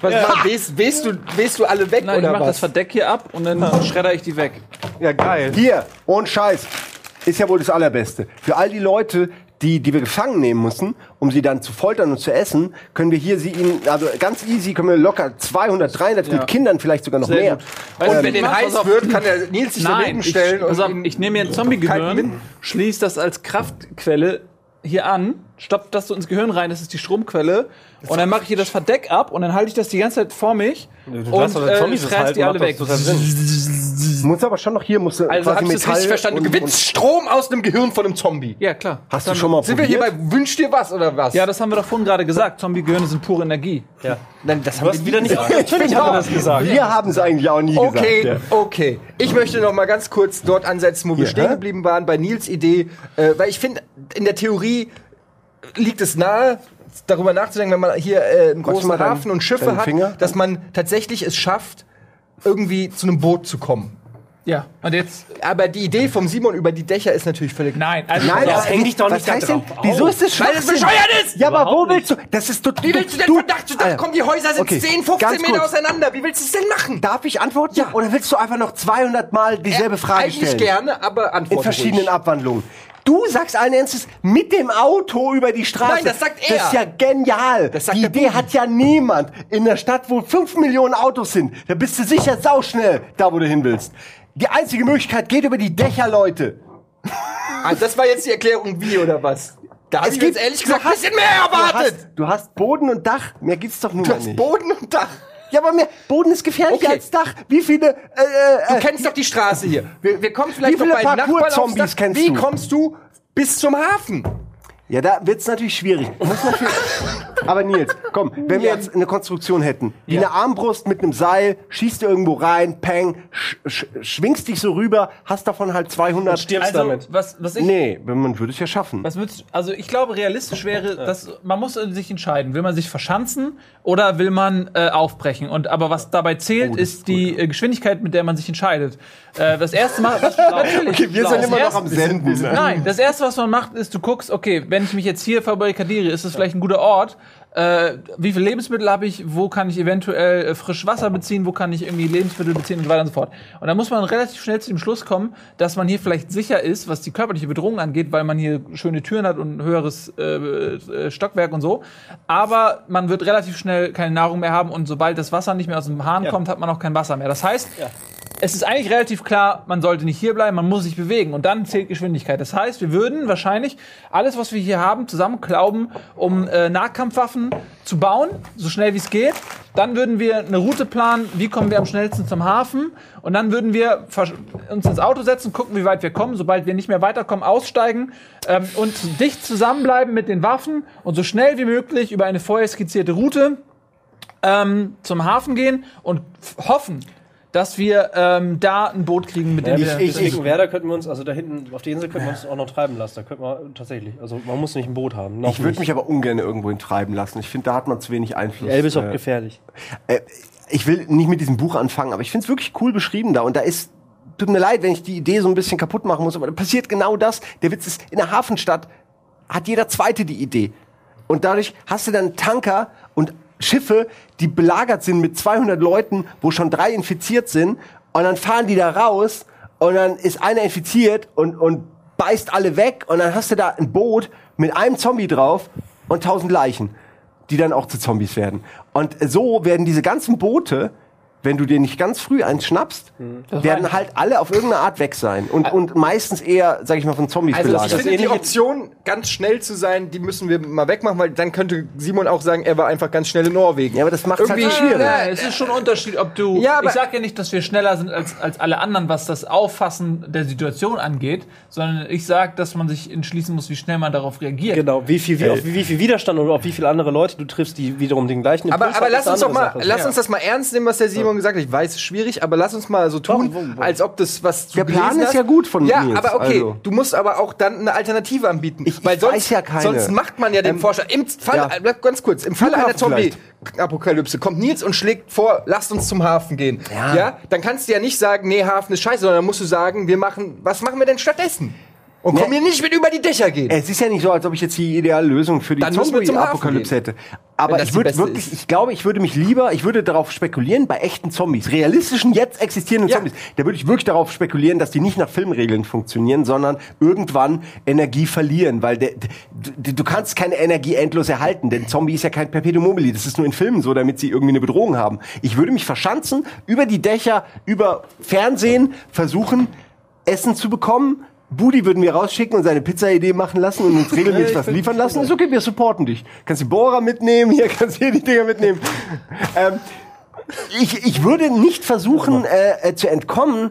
Was mal, wehst, wehst, du, wehst du alle weg Nein, ich oder mach das was? Verdeck hier ab und dann schredder ich die weg. Ja, geil. Hier, ohne Scheiß. Ist ja wohl das Allerbeste. Für all die Leute, die, die wir gefangen nehmen müssen, um sie dann zu foltern und zu essen, können wir hier sie ihnen, also ganz easy, können wir locker 200, 300 mit Kindern vielleicht sogar noch Sehr mehr. gut. Du, Und wenn den heiß wird, kann der Nils sich daneben ich, stellen auf, ihn ich nehme mir ein Zombie-Gehirn, schließe das als Kraftquelle hier an, stoppt das so ins Gehirn rein, das ist die Stromquelle. Und dann mache ich hier das Verdeck ab und dann halte ich das die ganze Zeit vor mich und darfst doch äh, Zombies ich das reiß die halten, alle weg. Muss aber schon noch hier, muss Also hab ich das richtig verstanden? Du gewinnst Strom aus dem Gehirn von einem Zombie. Ja, klar. Hast du schon mal Sind wir hier probiert? bei Wünsch dir was oder was? Ja, das haben wir doch vorhin gerade gesagt. Zombie-Gehirne sind pure Energie. Ja. Nein, das Du hast wieder nicht. Natürlich haben wir das gesagt. Wir haben es eigentlich auch nie Okay, gesagt. okay. Ich möchte noch mal ganz kurz dort ansetzen, wo wir Hier, stehen geblieben waren, bei Nils Idee. Äh, weil ich finde, in der Theorie liegt es nahe, darüber nachzudenken, wenn man hier äh, einen großen mal deinen- Hafen und Schiffe deinen hat, Finger? dass man tatsächlich es schafft, irgendwie zu einem Boot zu kommen. Ja. Und jetzt. Aber die Idee vom Simon über die Dächer ist natürlich völlig. Nein, also Nein, Das aber häng dich doch was nicht da heißt denn? drauf Wieso auf. ist das Weil es Schwachsinn? bescheuert ist! Ja, aber wo Überhaupt willst du? Das ist du, Wie willst du denn von Dach zu Dach kommen? Die Häuser sind Okay, 10, 15 ganz Meter kurz. auseinander. Wie willst du es denn machen? Darf ich antworten? Ja. Oder willst du einfach noch 200 Mal dieselbe Frage Eigentlich stellen? gerne, aber antworte In verschiedenen ruhig. Abwandlungen. Du sagst allen Ernstes mit dem Auto über die Straße. Nein, das sagt er. Das ist ja genial. Das sagt die Idee hat ja niemand. In der Stadt, wo 5 Millionen Autos sind, da bist du sicher sauschnell da, wo du hin willst. Die einzige Möglichkeit geht über die Dächer, Leute. Ah, das war jetzt die Erklärung, wie oder was? Da habe Es ich gibt- jetzt ehrlich du gesagt ein hast- bisschen mehr Du erwartet. hast, du hast Boden und Dach. Mehr gibt's doch nun Du hast nicht. Boden und Dach. Ja, aber mehr, Boden ist gefährlicher Okay. als Dach. Wie viele, äh, Du äh, kennst doch die Straße hier. Wir, wir kommen vielleicht Wie viele noch bei Nachbarn aufs Dach. kennst Wie du? kommst du bis zum Hafen? Ja, da wird's natürlich schwierig. Muss natürlich Aber Nils, komm, wenn wir jetzt eine Konstruktion hätten, wie eine Armbrust mit einem Seil, schießt du irgendwo rein, peng, sch sch schwingst dich so rüber, hast davon halt 200. Stirbst Also, damit. was, was ich. Nee, man würde es ja schaffen. Was würdest, also ich glaube, realistisch wäre, dass man muss sich entscheiden, will man sich verschanzen oder will man äh, aufbrechen? Und aber was dabei zählt, Oh, das ist die äh, Geschwindigkeit, mit der man sich entscheidet. Äh, das erste Mal, was, natürlich, Okay, wir sind immer noch am Senden. ne? Nein, das erste, was man macht, ist, du guckst, okay, wenn ich mich jetzt hier verbarrikadiere, ist das vielleicht ein guter Ort? Äh, wie viele Lebensmittel habe ich? Wo kann ich eventuell äh, frisch Wasser beziehen? Wo kann ich irgendwie Lebensmittel beziehen und so weiter und so fort? Und dann muss man relativ schnell zu dem Schluss kommen, dass man hier vielleicht sicher ist, was die körperliche Bedrohung angeht, weil man hier schöne Türen hat und ein höheres äh, äh, Stockwerk und so. Aber man wird relativ schnell keine Nahrung mehr haben und sobald das Wasser nicht mehr aus dem Hahn kommt, hat man auch kein Wasser mehr. Das heißt, es ist eigentlich relativ klar, man sollte nicht hier bleiben, man muss sich bewegen und dann zählt Geschwindigkeit. Das heißt, wir würden wahrscheinlich alles, was wir hier haben, zusammenklauben, um äh, Nahkampfwaffen zu bauen, so schnell wie es geht. Dann würden wir eine Route planen, wie kommen wir am schnellsten zum Hafen und dann würden wir uns ins Auto setzen, gucken, wie weit wir kommen. Sobald wir nicht mehr weiterkommen, aussteigen ähm, und dicht zusammenbleiben mit den Waffen und so schnell wie möglich über eine vorher skizzierte Route ähm, zum Hafen gehen und hoffen, dass wir ähm, da ein Boot kriegen, mit dem Ja, wir. ich, ich, Werder könnten wir uns, also da hinten auf die Insel könnten wir uns auch noch treiben lassen. Da könnten wir tatsächlich, also man muss nicht ein Boot haben. Noch Ich würde mich aber ungern irgendwo treiben lassen. Ich finde, da hat man zu wenig Einfluss. Elbe ist auch Äh, gefährlich. äh, ich will nicht mit diesem Buch anfangen, aber ich finde es wirklich cool beschrieben da. Und da ist, tut mir leid, wenn ich die Idee so ein bisschen kaputt machen muss, aber da passiert genau das. Der Witz ist, in der Hafenstadt hat jeder Zweite die Idee. Und dadurch hast du dann Tanker und Schiffe, die belagert sind mit 200 Leuten, wo schon drei infiziert sind. Und dann fahren die da raus und dann ist einer infiziert und, und beißt alle weg. Und dann hast du da ein Boot mit einem Zombie drauf und 1000 Leichen, die dann auch zu Zombies werden. Und so werden diese ganzen Boote, wenn du dir nicht ganz früh eins schnappst, werden halt alle auf irgendeine Art weg sein. Und, und meistens eher, sag ich mal, von Zombies Also ich belagert. finde die Option, ganz schnell zu sein, die müssen wir mal wegmachen, weil dann könnte Simon auch sagen, er war einfach ganz schnell in Norwegen. Ja, aber das macht's halt Irgendwie- so schwierig. Ja, es ist schon ein Unterschied, ob du. Ja, aber- ich sag ja nicht, dass wir schneller sind als, als alle anderen, was das Auffassen der Situation angeht, sondern ich sag, dass man sich entschließen muss, wie schnell man darauf reagiert. Genau, wie viel, wie, auf wie viel Widerstand und auf wie viele andere Leute du triffst, die wiederum den gleichen Aber, Impuls aber haben, lass uns doch mal, Sache. lass uns das mal ernst nehmen, was der Simon gesagt hat. Ich weiß, es ist schwierig, aber lass uns mal so tun, Warum, warum? als ob das was du Der Plan ist hast. ja gut von Ja, Nils, aber okay, also. du musst aber auch dann eine Alternative anbieten, Ich- ich weil sonst, weiß ja keine. sonst macht man ja den Ähm, Vorschlag. Im Fall, ja. ganz kurz, im Falle einer Flughafen Zombie-Apokalypse kommt Nils und schlägt vor, lasst uns zum Hafen gehen. Ja. Dann kannst du ja nicht sagen, nee, Hafen ist scheiße, sondern dann musst du sagen, wir machen, was machen wir denn stattdessen? Und komm mir nicht mit über die Dächer gehen. Es ist ja nicht so, als ob ich jetzt die ideale Lösung für die Dann müssen wir zum Hafen Zombie-Apokalypse hätte. Aber das ich die würde beste wirklich, ist. ich glaube, ich würde mich lieber, ich würde darauf spekulieren, bei echten Zombies, realistischen, jetzt existierenden Ja. Zombies, da würde ich wirklich darauf spekulieren, dass die nicht nach Filmregeln funktionieren, sondern irgendwann Energie verlieren, weil der, du, du kannst keine Energie endlos erhalten, denn Zombie ist ja kein Perpetuum mobile, das ist nur in Filmen so, damit sie irgendwie eine Bedrohung haben. Ich würde mich verschanzen, über die Dächer, über Fernsehen versuchen, Essen zu bekommen. Budi würden wir rausschicken und seine Pizza-Idee machen lassen und uns regelmäßig was liefern lassen. Ist okay, wir supporten dich. Kannst die Bohrer mitnehmen, hier kannst du hier die Dinger mitnehmen. ähm, ich, ich würde nicht versuchen äh, äh, zu entkommen,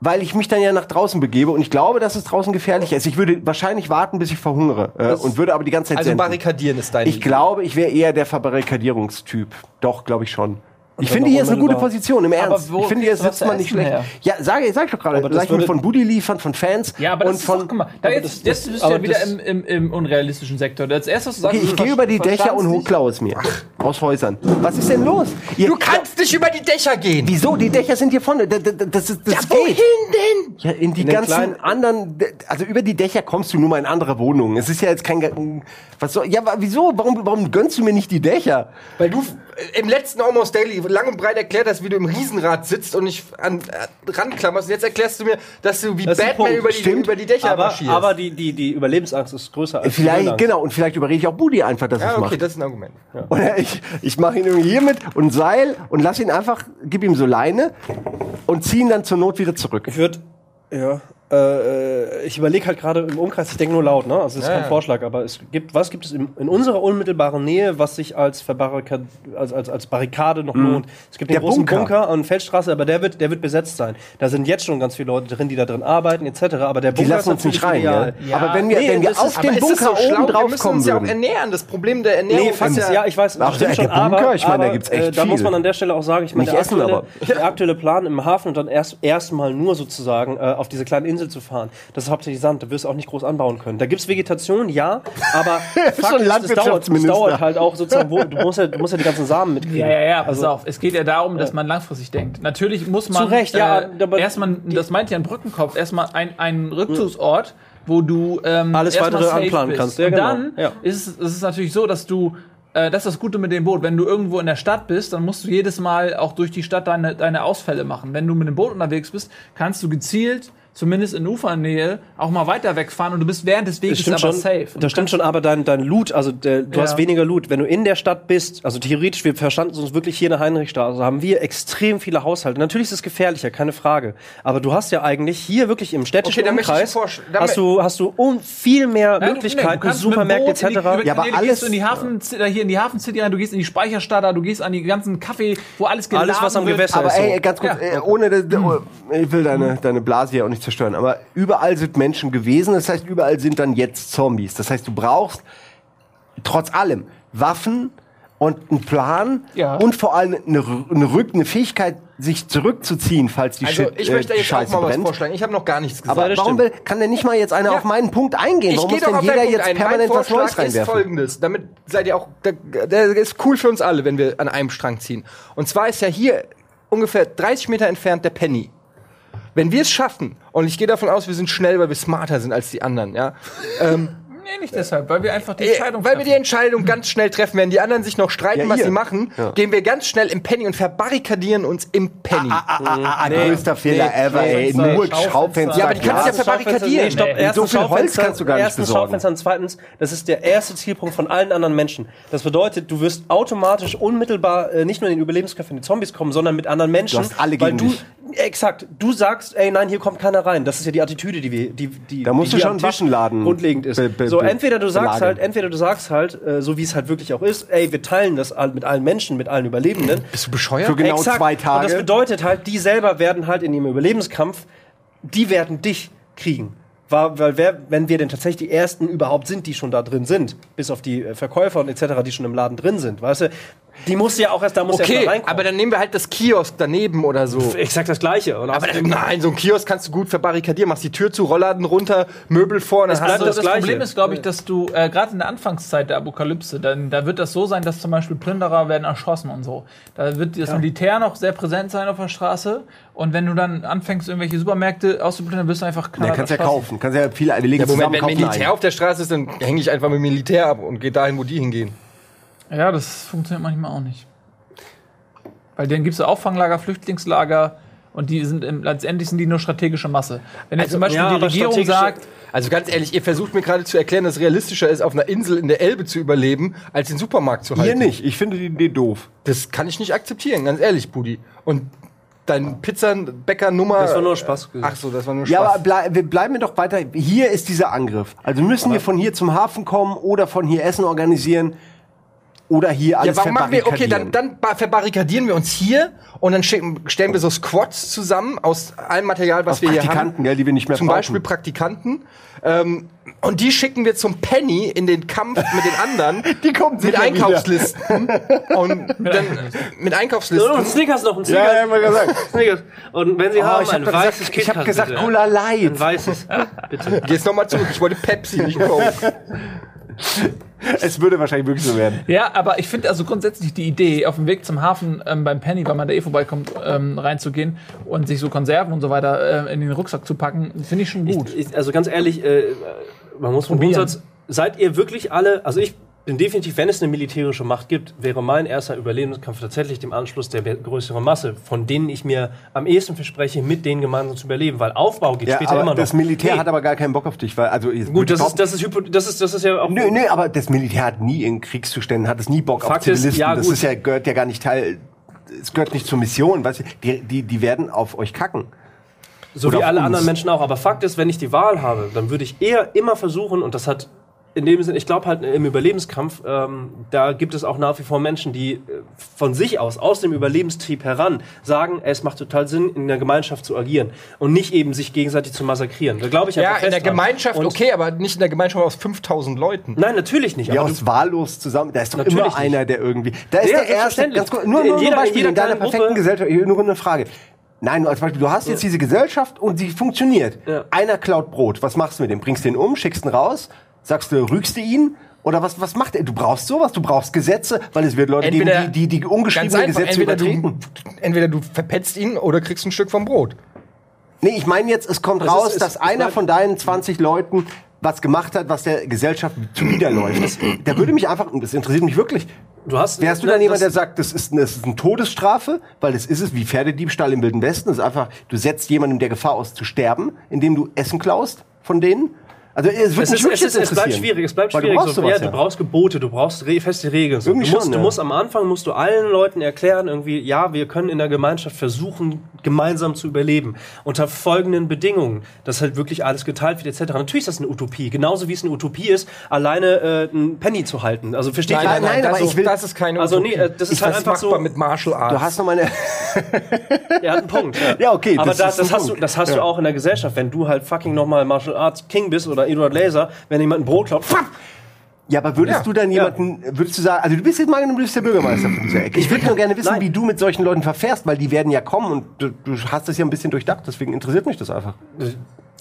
weil ich mich dann ja nach draußen begebe und ich glaube, dass es draußen gefährlicher ist. Ich würde wahrscheinlich warten, bis ich verhungere äh, und würde aber die ganze Zeit Also senden. barrikadieren ist dein Ich glaube, ich wäre eher der Verbarrikadierungstyp. Doch, glaube ich schon. Ich finde, hier ist eine gute Position, im Ernst. Ich finde, hier sitzt man nicht schlecht. her? Ja, sage sag ich doch gerade. Aber das Gleich mal von Budi liefern, von Fans Ja, aber das und ist von. doch, guck mal, da jetzt, das- das- bist du aber ja wieder das- im, im, im unrealistischen Sektor. Das erste, was du sagst, Okay, ich gehe über die Dächer und hochklaue es mir. Aus Häusern. Was ist denn los? Ihr, Du kannst nicht über die Dächer gehen. Wieso? Die Dächer sind hier vorne. Das, das, das, ist- das Ja, geht. wohin denn? Ja, in die In ganzen anderen, also über die Dächer kommst du nur mal in andere Wohnungen. Es ist ja jetzt kein, was soll, ja, wieso? Warum, warum gönnst du mir nicht die Dächer? Weil du im letzten Almost Daily lang und breit erklärt hast, wie du im Riesenrad sitzt und nicht an, äh, ranklammerst. Und jetzt erklärst du mir, dass du wie Das Batman über die, Stimmt. über die Dächer aber, marschierst. aber die, die, die Überlebensangst ist größer als die Vielleicht, Höhenangst. genau, und vielleicht überrede ich auch Budi einfach, dass er ja, es okay, macht. das ist ein Argument. Oder ich, ich mache ihn irgendwie hier mit und Seil und lass ihn einfach, gib ihm so Leine und zieh ihn dann zur Not wieder zurück. Ich würde, ja, äh, ich überlege halt gerade im Umkreis, ich denke nur laut, ne? Also es ist Ja, kein ja. Vorschlag, aber es gibt, was gibt es in, in unserer unmittelbaren Nähe, was sich als, Verbarrikad, als, als, als Barrikade noch lohnt? Es gibt den Der großen Bunker. Bunker. an Feldstraße, aber der wird, der wird besetzt sein. Da sind jetzt schon ganz viele Leute drin, die da drin arbeiten, etc. Aber der Die Bunker lassen ist uns nicht rein, ja? Ja. Aber wenn wir, Nee, wenn wir auf den Bunker so oben Wir drauf müssen kommen uns ja auch ernähren. Das Problem der Ernährung Nee, ist ja, ich weiß, Ach, der schon, Bunker, aber, ich meine, da gibt's echt äh, da viel. muss man an der Stelle auch sagen, ich meine, der, essen, aktuelle, aber- der aktuelle Plan im Hafen und dann erst erstmal nur sozusagen äh, auf diese kleine Insel zu fahren, das ist hauptsächlich Sand, da wirst du auch nicht groß anbauen können. Da gibt's Vegetation, ja, aber Fakt ist, es dauert, es dauert halt auch sozusagen, wo, du, musst ja, du musst ja die ganzen Samen mitkriegen. Ja, ja, ja, pass Also- auf. Es geht ja darum, dass man langfristig denkt. Natürlich muss man Zu Recht, ja, äh, aber erstmal, das meint ja ein Brückenkopf, erstmal ein, ein Rückzugsort, wo du ähm, Alles weitere anplanen bist. kannst. Ja, Und genau. dann Ja. ist, es- ist es natürlich so, dass du äh, das ist das Gute mit dem Boot. Wenn du irgendwo in der Stadt bist, dann musst du jedes Mal auch durch die Stadt deine, deine Ausfälle machen. Wenn du mit dem Boot unterwegs bist, kannst du gezielt, zumindest in Ufernähe, auch mal weiter wegfahren und du bist während des Weges aber schon. safe. Das stimmt schon, aber dein, dein Loot, also der, du Ja. hast weniger Loot. Wenn du in der Stadt bist, also theoretisch, wir verstanden uns wirklich hier in der Heinrichstraße, haben wir extrem viele Haushalte. Natürlich ist es gefährlicher, keine Frage. Aber du hast ja eigentlich hier wirklich im städtischen Okay, Umkreis, hast du, hast du um viel mehr Ja, du- nee, Möglichkeiten, du dem Supermärkte die- etc. Du, Ja, aber nee, du alles- gehst in die Hafen, äh, hier in die Hafen City rein, du gehst in die Speicherstadt, du gehst an die ganzen Kaffee, wo alles geladen Alles, was am wird. Gewässer Aber ist so. ey, ganz kurz, Ja. ohne, das- ich will deine, deine Blase hier auch nicht zerstören, aber überall sind Menschen gewesen, das heißt, überall sind dann jetzt Zombies. Das heißt, du brauchst trotz allem Waffen und einen Plan Ja. und vor allem eine, eine, Rück, eine Fähigkeit, sich zurückzuziehen, falls die Also Shit, ich äh, möchte die jetzt auch Scheiße mal was brennt. vorschlagen. Ich habe noch gar nichts gesagt. Aber warum will, kann denn nicht mal jetzt einer Ja. auf meinen Punkt eingehen? Ich Warum gehe muss denn jeder jetzt ein. Mein permanent was Neues Vorschlag ist reinwerfen? folgendes. Damit seid ihr auch, der, der ist cool für uns alle, wenn wir an einem Strang ziehen. Und zwar ist ja hier ungefähr 30 Meter entfernt der Penny. Wenn wir es schaffen, und ich gehe davon aus, wir sind schnell, weil wir smarter sind als die anderen, ja, ähm, Nee, nicht deshalb, weil wir einfach die äh, Entscheidung weil wir die treffen. Entscheidung ganz schnell treffen, während die anderen sich noch streiten, Ja, was sie machen, Ja. gehen wir ganz schnell im Penny und verbarrikadieren uns im Penny. Ah, ah, ah, größter Fehler nee, ever, ey. Nur Schaufenster. Schaufenster. Ja, aber die kannst du ja verbarrikadieren. Nee, stopp, Nee. erstens So viel Holz Schaufenster, kannst du gar nicht erstens besorgen. Schaufenster und zweitens, das ist der erste Zielpunkt von allen anderen Menschen. Das bedeutet, du wirst automatisch unmittelbar äh, nicht nur in den Überlebenskampf in die Zombies kommen, sondern mit anderen Menschen. Du hast alle weil gegen du, dich. Exakt. Du sagst, ey, nein, hier kommt keiner rein. Das ist ja die Attitüde, die wir, die, die, Da musst die du schon Waschenladen grundlegend ist. be- be- so, entweder du sagst belagern. halt, entweder du sagst halt, äh, so wie es halt wirklich auch ist, ey, wir teilen das mit allen Menschen, mit allen Überlebenden. Bist du bescheuert? Für genau Exakt. zwei Tage. Und das bedeutet halt, die selber werden halt in ihrem Überlebenskampf, die werden dich kriegen. Weil, weil wer, wenn wir denn tatsächlich die ersten überhaupt sind, die schon da drin sind, bis auf die äh, Verkäufer und etc., die schon im Laden drin sind, weißt du, Die musst du ja auch erst, da musst du Okay, erst mal reinkommen. aber dann nehmen wir halt das Kiosk daneben oder so. Exakt das Gleiche. Und Aber außerdem- nein, so ein Kiosk kannst du gut verbarrikadieren. Machst die Tür zu, Rollladen runter, Möbel vor und dann bleibt hast du das das Gleiche. Problem ist, glaube ich, dass du äh, gerade in der Anfangszeit der Apokalypse, dann da wird das so sein, dass zum Beispiel Plünderer werden erschossen und so. Da wird das Militär noch sehr präsent sein auf der Straße. Und wenn du dann anfängst, irgendwelche Supermärkte auszuplündern, wirst du einfach Ja, knallhart kannst ja kaufen. Kannst ja viele eine legen Ja, Moment, wenn Militär ein. auf der Straße ist, dann hänge ich einfach mit dem Militär ab und gehe dahin, wo die hingehen. Ja, das funktioniert manchmal auch nicht. Weil dann gibt es Auffanglager, Flüchtlingslager und die sind im, letztendlich sind die nur strategische Masse. Wenn jetzt Also, zum Beispiel ja, die aber Regierung sagt, Also ganz ehrlich, ihr versucht mir gerade zu erklären, dass es realistischer ist, auf einer Insel in der Elbe zu überleben, als den Supermarkt zu halten. Hier nicht. Ich finde die Idee doof. Das kann ich nicht akzeptieren, ganz ehrlich, Budi. Und dein Pizzabäcker-Nummer. Das war nur Spaß. Ach so, das war nur Spaß. Ja, aber blei wir bleiben wir doch weiter. Hier ist dieser Angriff. Also müssen wir von hier zum Hafen kommen oder von hier Essen organisieren oder hier alles Ja, warum machen wir, okay, dann, verbarrikadieren. dann ba- verbarrikadieren wir uns hier und dann schicken, stellen wir so Squads zusammen aus allem Material, was Aus wir hier haben. Praktikanten, gell, die wir nicht mehr Zum brauchen. Beispiel Praktikanten. Ähm, und die schicken wir zum Penny in den Kampf mit den anderen. Die kommen mit Einkaufslisten. und dann mit Einkaufslisten. Und Snickers noch, ein Snickers. Ja, ja, mal gesagt. Snickers. Und wenn Sie haben, ich ein habe weißes gesagt, ich hab KitKat, gesagt. Cola Light. Ein weißes. Bitte. Gehst nochmal zurück. Ich wollte Pepsi, nicht Coke. Es würde wahrscheinlich wirklich so werden. Ja, aber ich finde also grundsätzlich die Idee, auf dem Weg zum Hafen ähm, beim Penny, weil man da eh vorbeikommt, ähm, reinzugehen und sich so Konserven und so weiter äh, in den Rucksack zu packen, finde ich schon gut. Ich, also ganz ehrlich, äh, man muss vom Probieren. Grundsatz, seid ihr wirklich alle, also ich definitiv, wenn es eine militärische Macht gibt, wäre mein erster Überlebenskampf tatsächlich dem Anschluss der größeren Masse, von denen ich mir am ehesten verspreche, mit denen gemeinsam zu überleben, weil Aufbau geht Ja, später immer noch. das Militär Nee, hat aber gar keinen Bock auf dich, weil also Gut, das ist, das, ist, das, ist, das ist ja auch. Nö, nö, aber das Militär hat nie in Kriegszuständen, hat es nie Bock Fakt auf Zivilisten. ist, ja, das gut. ist ja, gehört ja gar nicht Teil, es gehört nicht zur Mission, weißt du, die, die, die werden auf euch kacken. So Oder wie alle anderen Menschen auch. Aber Fakt ist, wenn ich die Wahl habe, dann würde ich eher immer versuchen, und das hat in dem Sinne, ich glaube halt im Überlebenskampf, ähm, da gibt es auch nach wie vor Menschen, die äh, von sich aus, aus dem Überlebenstrieb heran, sagen, es macht total Sinn, in der Gemeinschaft zu agieren und nicht eben sich gegenseitig zu massakrieren. Da glaube ich Ja, einfach in der fest dran. Gemeinschaft, Und- okay, aber nicht in der Gemeinschaft aus 5000 Leuten. Nein, natürlich nicht. Ja, aber aus wahllos zusammen. Da ist doch Natürlich immer nicht. einer, der irgendwie. Da ist Ja, der erste. selbstverständlich. Ganz kurz, nur, In nur jeder- ein Beispiel in jeder in deiner kleinen perfekten Gruppe- Gesellschaft. Hier Nur eine Frage. Nein, als Beispiel, du hast jetzt diese Gesellschaft und sie funktioniert. Ja. Einer klaut Brot. Was machst du mit dem? Bringst du ihn um, schickst ihn raus, sagst du, rügst du ihn? Oder was, was macht er? Du brauchst sowas, du brauchst Gesetze, weil es wird Leute Entweder- geben, die, die, die ungeschriebene einfach, Gesetze entweder du, übertreten. entweder du verpetzt ihn oder kriegst ein Stück vom Brot. Nee, ich meine jetzt, es kommt Es raus, ist- es- dass einer von deinen 20 Leuten was gemacht hat, was der Gesellschaft zuwiderläuft. Da würde mich einfach, und das interessiert mich wirklich, du hast, Wärst du dann jemand, der das- sagt, das ist, das ist eine Todesstrafe? Weil das ist es wie Pferdediebstahl im Wilden Westen. Das ist einfach, du setzt jemandem der Gefahr aus zu sterben, indem du Essen klaust von denen. Also es wird Es, ist, es, ist, es bleibt schwierig, es bleibt schwierig. Du brauchst so, ja, du brauchst Gebote, du brauchst re feste Regeln. So. Du musst, schon, du ja. musst am Anfang musst du allen Leuten erklären, irgendwie, ja, wir können in der Gemeinschaft versuchen, gemeinsam zu überleben. Unter folgenden Bedingungen, dass halt wirklich alles geteilt wird, etc. Natürlich ist das eine Utopie. Genauso wie es eine Utopie ist, alleine äh, einen Penny zu halten. Also versteht Nein, ihr? nein, nein, ist, ich will- das ist keine Also Utopie. nee, äh, das ist halt das einfach so- mit Martial Arts. Du hast noch meine. Er hat einen Punkt. Ja, Ja, okay, Aber das das, das, hast, du, das hast du Ja. auch in der Gesellschaft. Wenn du halt fucking nochmal Martial Arts King bist oder Edward Laser, wenn jemand ein Brot klaut, fuck, Ja, aber würdest Ja, du dann jemanden, würdest du sagen, also du bist jetzt mal, du bist der Bürgermeister von dieser Ecke. Ich würde nur gerne wissen, Nein. wie du mit solchen Leuten verfährst, weil die werden ja kommen und du, du hast das ja ein bisschen durchdacht, deswegen interessiert mich das einfach.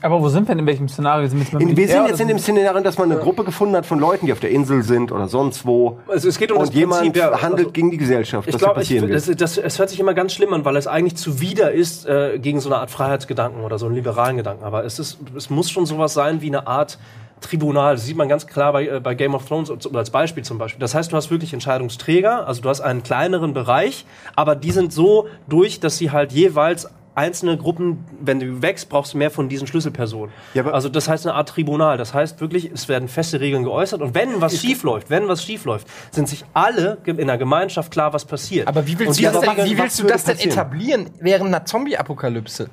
Aber wo sind wir denn? In welchem Szenario sind wir In, wir sind jetzt in dem Szenario, dass man eine Gruppe gefunden hat von Leuten, die auf der Insel sind oder sonst wo. Also es geht um das und jemand Prinzip, ja, handelt also- gegen die Gesellschaft, Ich glaube, das, das, es hört sich immer ganz schlimm an, weil es eigentlich zuwider ist äh, gegen so eine Art Freiheitsgedanken oder so einen liberalen Gedanken. Aber es, ist, es muss schon sowas sein wie eine Art Tribunal. Das sieht man ganz klar bei, äh, bei Game of Thrones oder als Beispiel zum Beispiel. Das heißt, du hast wirklich Entscheidungsträger, also du hast einen kleineren Bereich, aber die sind so durch, dass sie halt jeweils einzelne Gruppen, wenn du wächst, brauchst du mehr von diesen Schlüsselpersonen. Ja, also das heißt eine Art Tribunal. Das heißt wirklich, es werden feste Regeln geäußert und wenn was schief läuft, wenn was schief läuft, sind sich alle in der Gemeinschaft klar, was passiert. Aber wie willst du das denn, wie willst du das denn etablieren während einer Zombie-Apokalypse?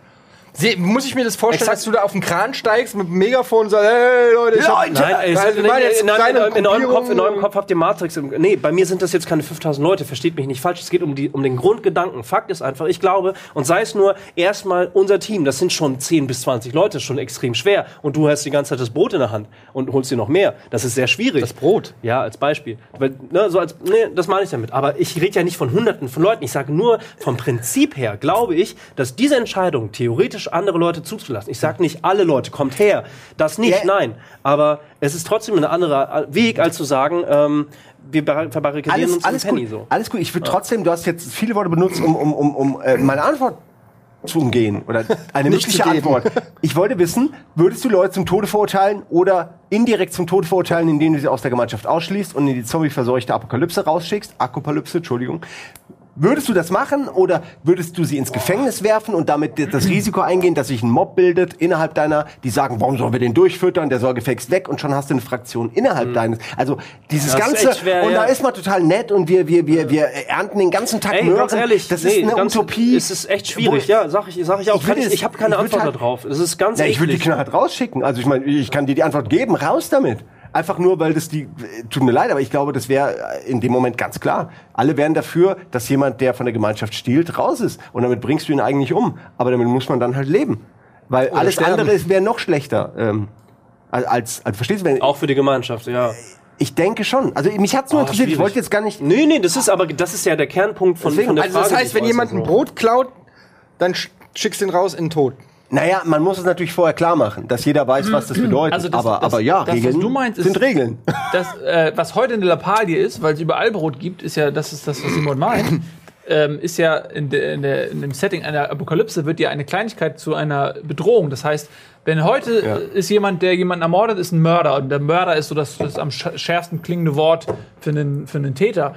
Se- Muss ich mir das vorstellen, Exakt. dass du da auf den Kran steigst mit dem Megafon und sagst, hey Leute, ich hab, Leute! Nein, ey, Also, in, wir machen jetzt in, in, eurem. Kopf, in eurem Kopf habt ihr Matrix. Im, nee, bei mir sind das jetzt keine 5000 Leute, versteht mich nicht falsch. Es geht um, die, um den Grundgedanken. Fakt ist einfach, ich glaube, und sei es nur erstmal unser Team, das sind schon 10 bis 20 Leute, schon extrem schwer. Und du hast die ganze Zeit das Brot in der Hand und holst dir noch mehr. Das ist sehr schwierig. Das Brot? Ja, als Beispiel. Weil, ne, so als, nee, das meine ich damit. Aber ich rede ja nicht von Hunderten von Leuten. Ich sage nur, vom Prinzip her glaube ich, dass diese Entscheidung, theoretisch andere Leute zuzulassen, ich sage nicht, alle Leute, kommt her. Das nicht, Ja. nein. Aber es ist trotzdem ein anderer Weg, als zu sagen, ähm, wir bar- verbarrikadieren alles, uns alles Penny gut. so. Alles gut. Ich würde trotzdem, du hast jetzt viele Worte benutzt, um, um, um, um äh, meine Antwort zu umgehen. Oder eine mögliche. Antwort. Ich wollte wissen, würdest du Leute zum Tode verurteilen oder indirekt zum Tode verurteilen, indem du sie aus der Gemeinschaft ausschließt und in die zombie-verseuchte Apokalypse rausschickst? Apokalypse, Entschuldigung. Würdest du das machen oder würdest du sie ins Gefängnis werfen und damit das Risiko eingehen, dass sich ein Mob bildet innerhalb deiner, die sagen, warum sollen wir den durchfüttern, der soll gefälligst weg und schon hast du eine Fraktion innerhalb deines. Also dieses Das ganze schwer, und da ja. ist man total nett und wir wir wir wir ernten den ganzen Tag Ey, Möhren. ganz ehrlich, das nee, ist eine ganz, Utopie. Es ist echt schwierig, ja, sag ich, sag ich auch. Ich ich ich habe keine Antwort halt- darauf. Es ist ganz Ja, ich würde die eklig. knallhart rausschicken. Also ich meine, ich kann dir die Antwort geben, raus damit. Einfach nur, weil das die, tut mir leid, aber ich glaube, das wäre in dem Moment ganz klar. Alle wären dafür, dass jemand, der von der Gemeinschaft stiehlt, raus ist. Und damit bringst du ihn eigentlich um. Aber damit muss man dann halt leben. Weil alles sterben. andere wäre noch schlechter. Ähm, als, als, verstehst du, wenn, Auch für die Gemeinschaft, ja. ich denke schon. Also mich hat's nur Oh, interessiert. Ich wollte jetzt gar nicht, Nee, nee, das ist aber, das ist ja der Kernpunkt von, Deswegen, von der Also Frage. das heißt, wenn jemand ein. Brot klaut, dann sch- schickst du ihn raus in den Tod. Naja, man muss es natürlich vorher klar machen, dass jeder weiß, was das bedeutet. Also das- aber, das- aber ja, das, was Regeln du meinst, ist- sind Regeln. Das, äh, was heute eine Lappalie ist, weil es überall Brot gibt, ist ja, das ist das, was Simon meint, ähm, ist ja in, de, in, der, in dem Setting einer Apokalypse wird ja eine Kleinigkeit zu einer Bedrohung. Das heißt, wenn heute Ja. ist jemand, der jemanden ermordet, ist ein Mörder. Und der Mörder ist so das, das am sch- schärfsten klingende Wort für einen, für einen Täter.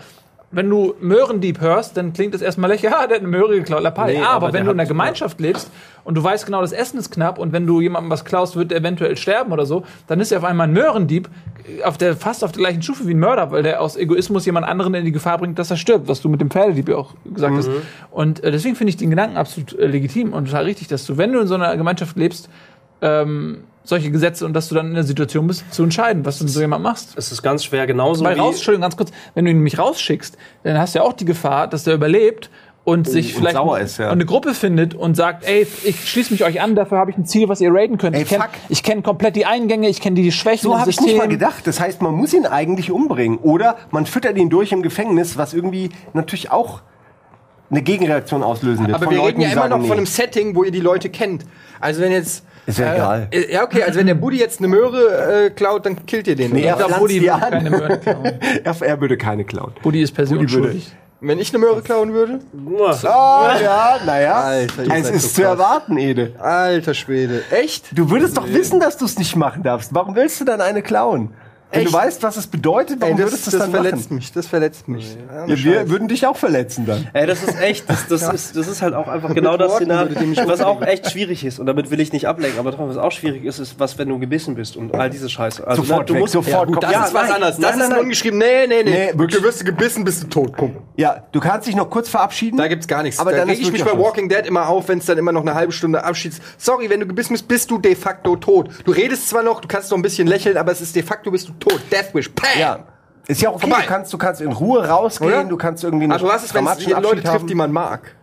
Wenn du Möhrendieb hörst, dann klingt das erstmal lächerlich, ja, der hat eine Möhre geklaut, Lappalie. Nee, aber, aber wenn du in einer Gemeinschaft lebst und du weißt genau, das Essen ist knapp und wenn du jemandem was klaust, wird er eventuell sterben oder so, dann ist er auf einmal ein Möhrendieb, auf der, fast auf der gleichen Stufe wie ein Mörder, weil der aus Egoismus jemand anderen in die Gefahr bringt, dass er stirbt, was du mit dem Pferdedieb ja auch gesagt hast. Und äh, deswegen finde ich den Gedanken absolut äh, legitim und total richtig, dass du, wenn du in so einer Gemeinschaft lebst, ähm, solche Gesetze und dass du dann in der Situation bist, zu entscheiden, was du mit so jemand machst. Es ist ganz schwer, genauso Weil wie... raus, Entschuldigung, ganz kurz, wenn du ihn nämlich rausschickst, dann hast du ja auch die Gefahr, dass der überlebt und sich und vielleicht sauer ist, ja. und eine Gruppe findet und sagt, ey, ich schließe mich euch an, dafür habe ich ein Ziel, was ihr raiden könnt. Ey, ich kenne kenn komplett die Eingänge, ich kenne die Schwächen So habe ich nicht mal gedacht. Das heißt, man muss ihn eigentlich umbringen. Oder man füttert ihn durch im Gefängnis, was irgendwie natürlich auch eine Gegenreaktion auslösen wird. Aber von wir Leuten, reden ja immer noch von nee. einem Setting, wo ihr die Leute kennt. Also wenn jetzt Ist ja äh, egal. äh, Ja, okay, also wenn der Buddy jetzt eine Möhre äh, klaut, dann killt ihr den. Nee, er Buddy die würde keine Möhre klauen. er, er würde keine klauen. Buddy ist per se Buddy würde- unschuldig. Wenn ich eine Möhre klauen würde? Oh ja, naja. Es ist so zu erwarten, Ede. Alter Schwede. Echt? Du würdest doch wissen, dass du es nicht machen darfst. Warum willst du dann eine klauen? Wenn Echt? du weißt, was es bedeutet, warum Ey, das, würdest du das, es dann verletzt machen? mich, das verletzt mich. Ja, Ja, wir würden dich auch verletzen dann. Ey, das ist echt, das, das, ist, das ist halt auch einfach genau das Szenario, was auch echt schwierig ist. Und damit will ich nicht ablenken, aber trotzdem, was auch schwierig ist, ist, was, wenn du gebissen bist und all diese Scheiße. Also, Sofort du weg, musst, sofort Gut, das Ja, ist was anderes. Das nein, ist nein, ein nein. ungeschrieben. Nee, nee, nee. Nee, wirklich. du wirst gebissen, bist du tot. Punkt. Ja, du kannst dich noch kurz verabschieden. Da gibt's gar nichts. Aber da dann reg ich mich bei. Walking Dead immer auf, wenn es dann immer noch eine halbe Stunde abschiedst. Sorry, wenn du gebissen bist, bist du de facto tot. Du redest zwar noch, du kannst noch ein bisschen lächeln, aber es ist de facto bist du tot. Deathwish. Bam! Ja. Ist ja auch okay, Vorbei. du kannst, du kannst in Ruhe rausgehen, Oder? du kannst irgendwie einen Also was ist, wenn es Leute trifft, haben. die man mag?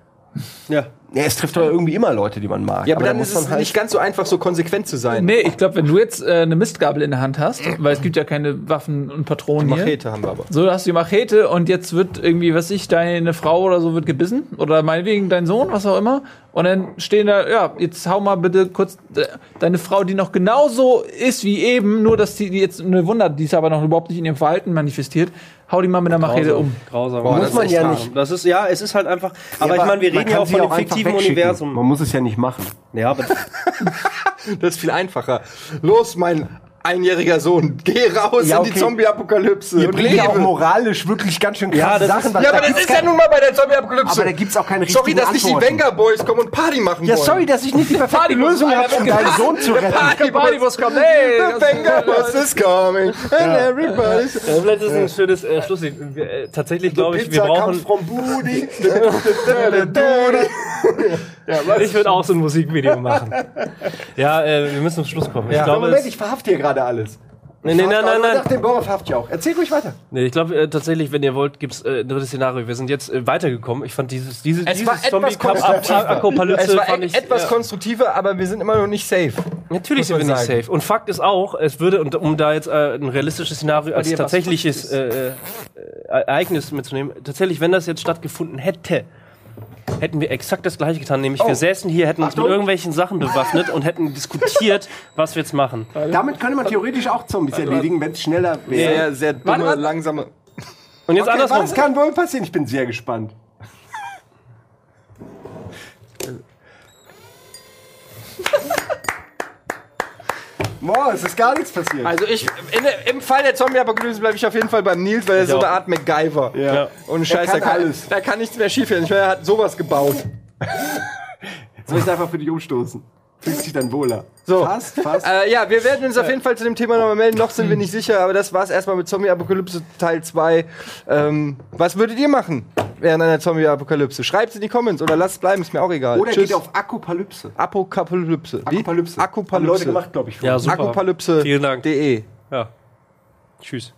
Ja. Ja, es trifft doch irgendwie immer Leute, die man mag. Ja, aber, da dann muss ist man es halt- nicht ganz so einfach, so konsequent zu sein. Nee, ich glaube, wenn du jetzt äh, eine Mistgabel in der Hand hast, weil es gibt ja keine Waffen und Patronen hier. Machete haben wir aber. So, da hast du die Machete und jetzt wird irgendwie, was weiß ich, deine Frau oder so wird gebissen. Oder meinetwegen dein Sohn, was auch immer. Und dann stehen da, ja, jetzt hau mal bitte kurz äh, deine Frau, die noch genauso ist wie eben, nur dass die, die jetzt eine Wunder, die ist aber noch überhaupt nicht in ihrem Verhalten manifestiert, hau die mal mit einer Machete um. Grausam. Boah, ist man ja nicht. Das ist, ja, es ist halt einfach, aber Ja, ich meine, wir reden ja auch von dem einfach fiktiven. Universum. Man muss es ja nicht machen. Ja, aber Das ist viel einfacher. Los, mein einjähriger Sohn, geh raus Ja, in die okay. Zombie-Apokalypse Ihr und bringt ja auch moralisch wirklich ganz schön krasse Ja, das ist- Sachen. weil Ja, da aber das gibt's ist ja kein- nun mal bei der Zombie-Apokalypse. Aber da gibt's auch keine Sorry, richtigen dass nicht die Antworten. Venga Boys kommen und Party machen Ja, wollen. sorry, dass ich nicht die perfekte Party Lösung habe, um deinen Sohn zu retten. Party Partybus kommt, hey! The Venga Boys is coming and everybody's... Ja, vielleicht ist es ein schönes äh, Schlusslied. Wir, äh, tatsächlich glaube ich, wir brauchen. from Booty. Ich würde auch so ein Musikvideo machen. Ja, äh, wir müssen zum Schluss kommen. Ich Ja. glaube, Moment, ich verhafte hier gerade alles. nee, nee, nein, nein, Nach nein. dem Bauer verhafte ich auch. Erzähl ruhig weiter. Nee, ich glaube äh, tatsächlich, wenn ihr wollt, gibt's äh, ein drittes Szenario. Wir sind jetzt äh, weitergekommen. Ich fand dieses, diese, Es dieses war etwas konstruktiver. Apokalypse Es war fand ich etwas ja. konstruktiver, aber wir sind immer noch nicht safe. Natürlich sind wir nicht sagen. safe. Und Fakt ist auch, es würde, und um da jetzt äh, ein realistisches Szenario als tatsächliches äh, äh, Ereignis mitzunehmen, tatsächlich, wenn das jetzt stattgefunden hätte, hätten wir exakt das gleiche getan. Nämlich, wir säßen hier, hätten uns mit irgendwelchen Sachen bewaffnet und hätten diskutiert, was wir jetzt machen. Damit könnte man theoretisch auch Zombies erledigen, wenn es schneller wäre. Sehr, sehr dumme, Warte, warte. langsame... Und jetzt Okay, andersrum. was kann wohl passieren? Ich bin sehr gespannt. Boah, es ist gar nichts passiert. Also ich, in, der- im Fall der Zombie-Apokalypse bleibe ich auf jeden Fall beim Nils, weil er ist so eine Art MacGyver. Ja. Und Scheiß, kann da, kann, alles. da kann nichts mehr schief gehen. Ich meine, er hat sowas gebaut. Soll ich einfach für dich umstoßen? Fühlt sich dann wohler. So. Fast, fast. Äh, ja, wir werden uns auf jeden Fall zu dem Thema nochmal melden. Noch sind wir nicht sicher, aber das war's erstmal mit Zombie-Apokalypse Teil 2. Ähm, was würdet ihr machen während einer Zombie-Apokalypse? Schreibt in die Comments oder lasst bleiben, ist mir auch egal. Oder Tschüss. geht auf Apokalypse. Apokalypse. Wie? Apokalypse. Haben Apokalypse. Leute gemacht, glaube ich. Ja, super. Apokalypse.de. Vielen Dank. Ja. Tschüss.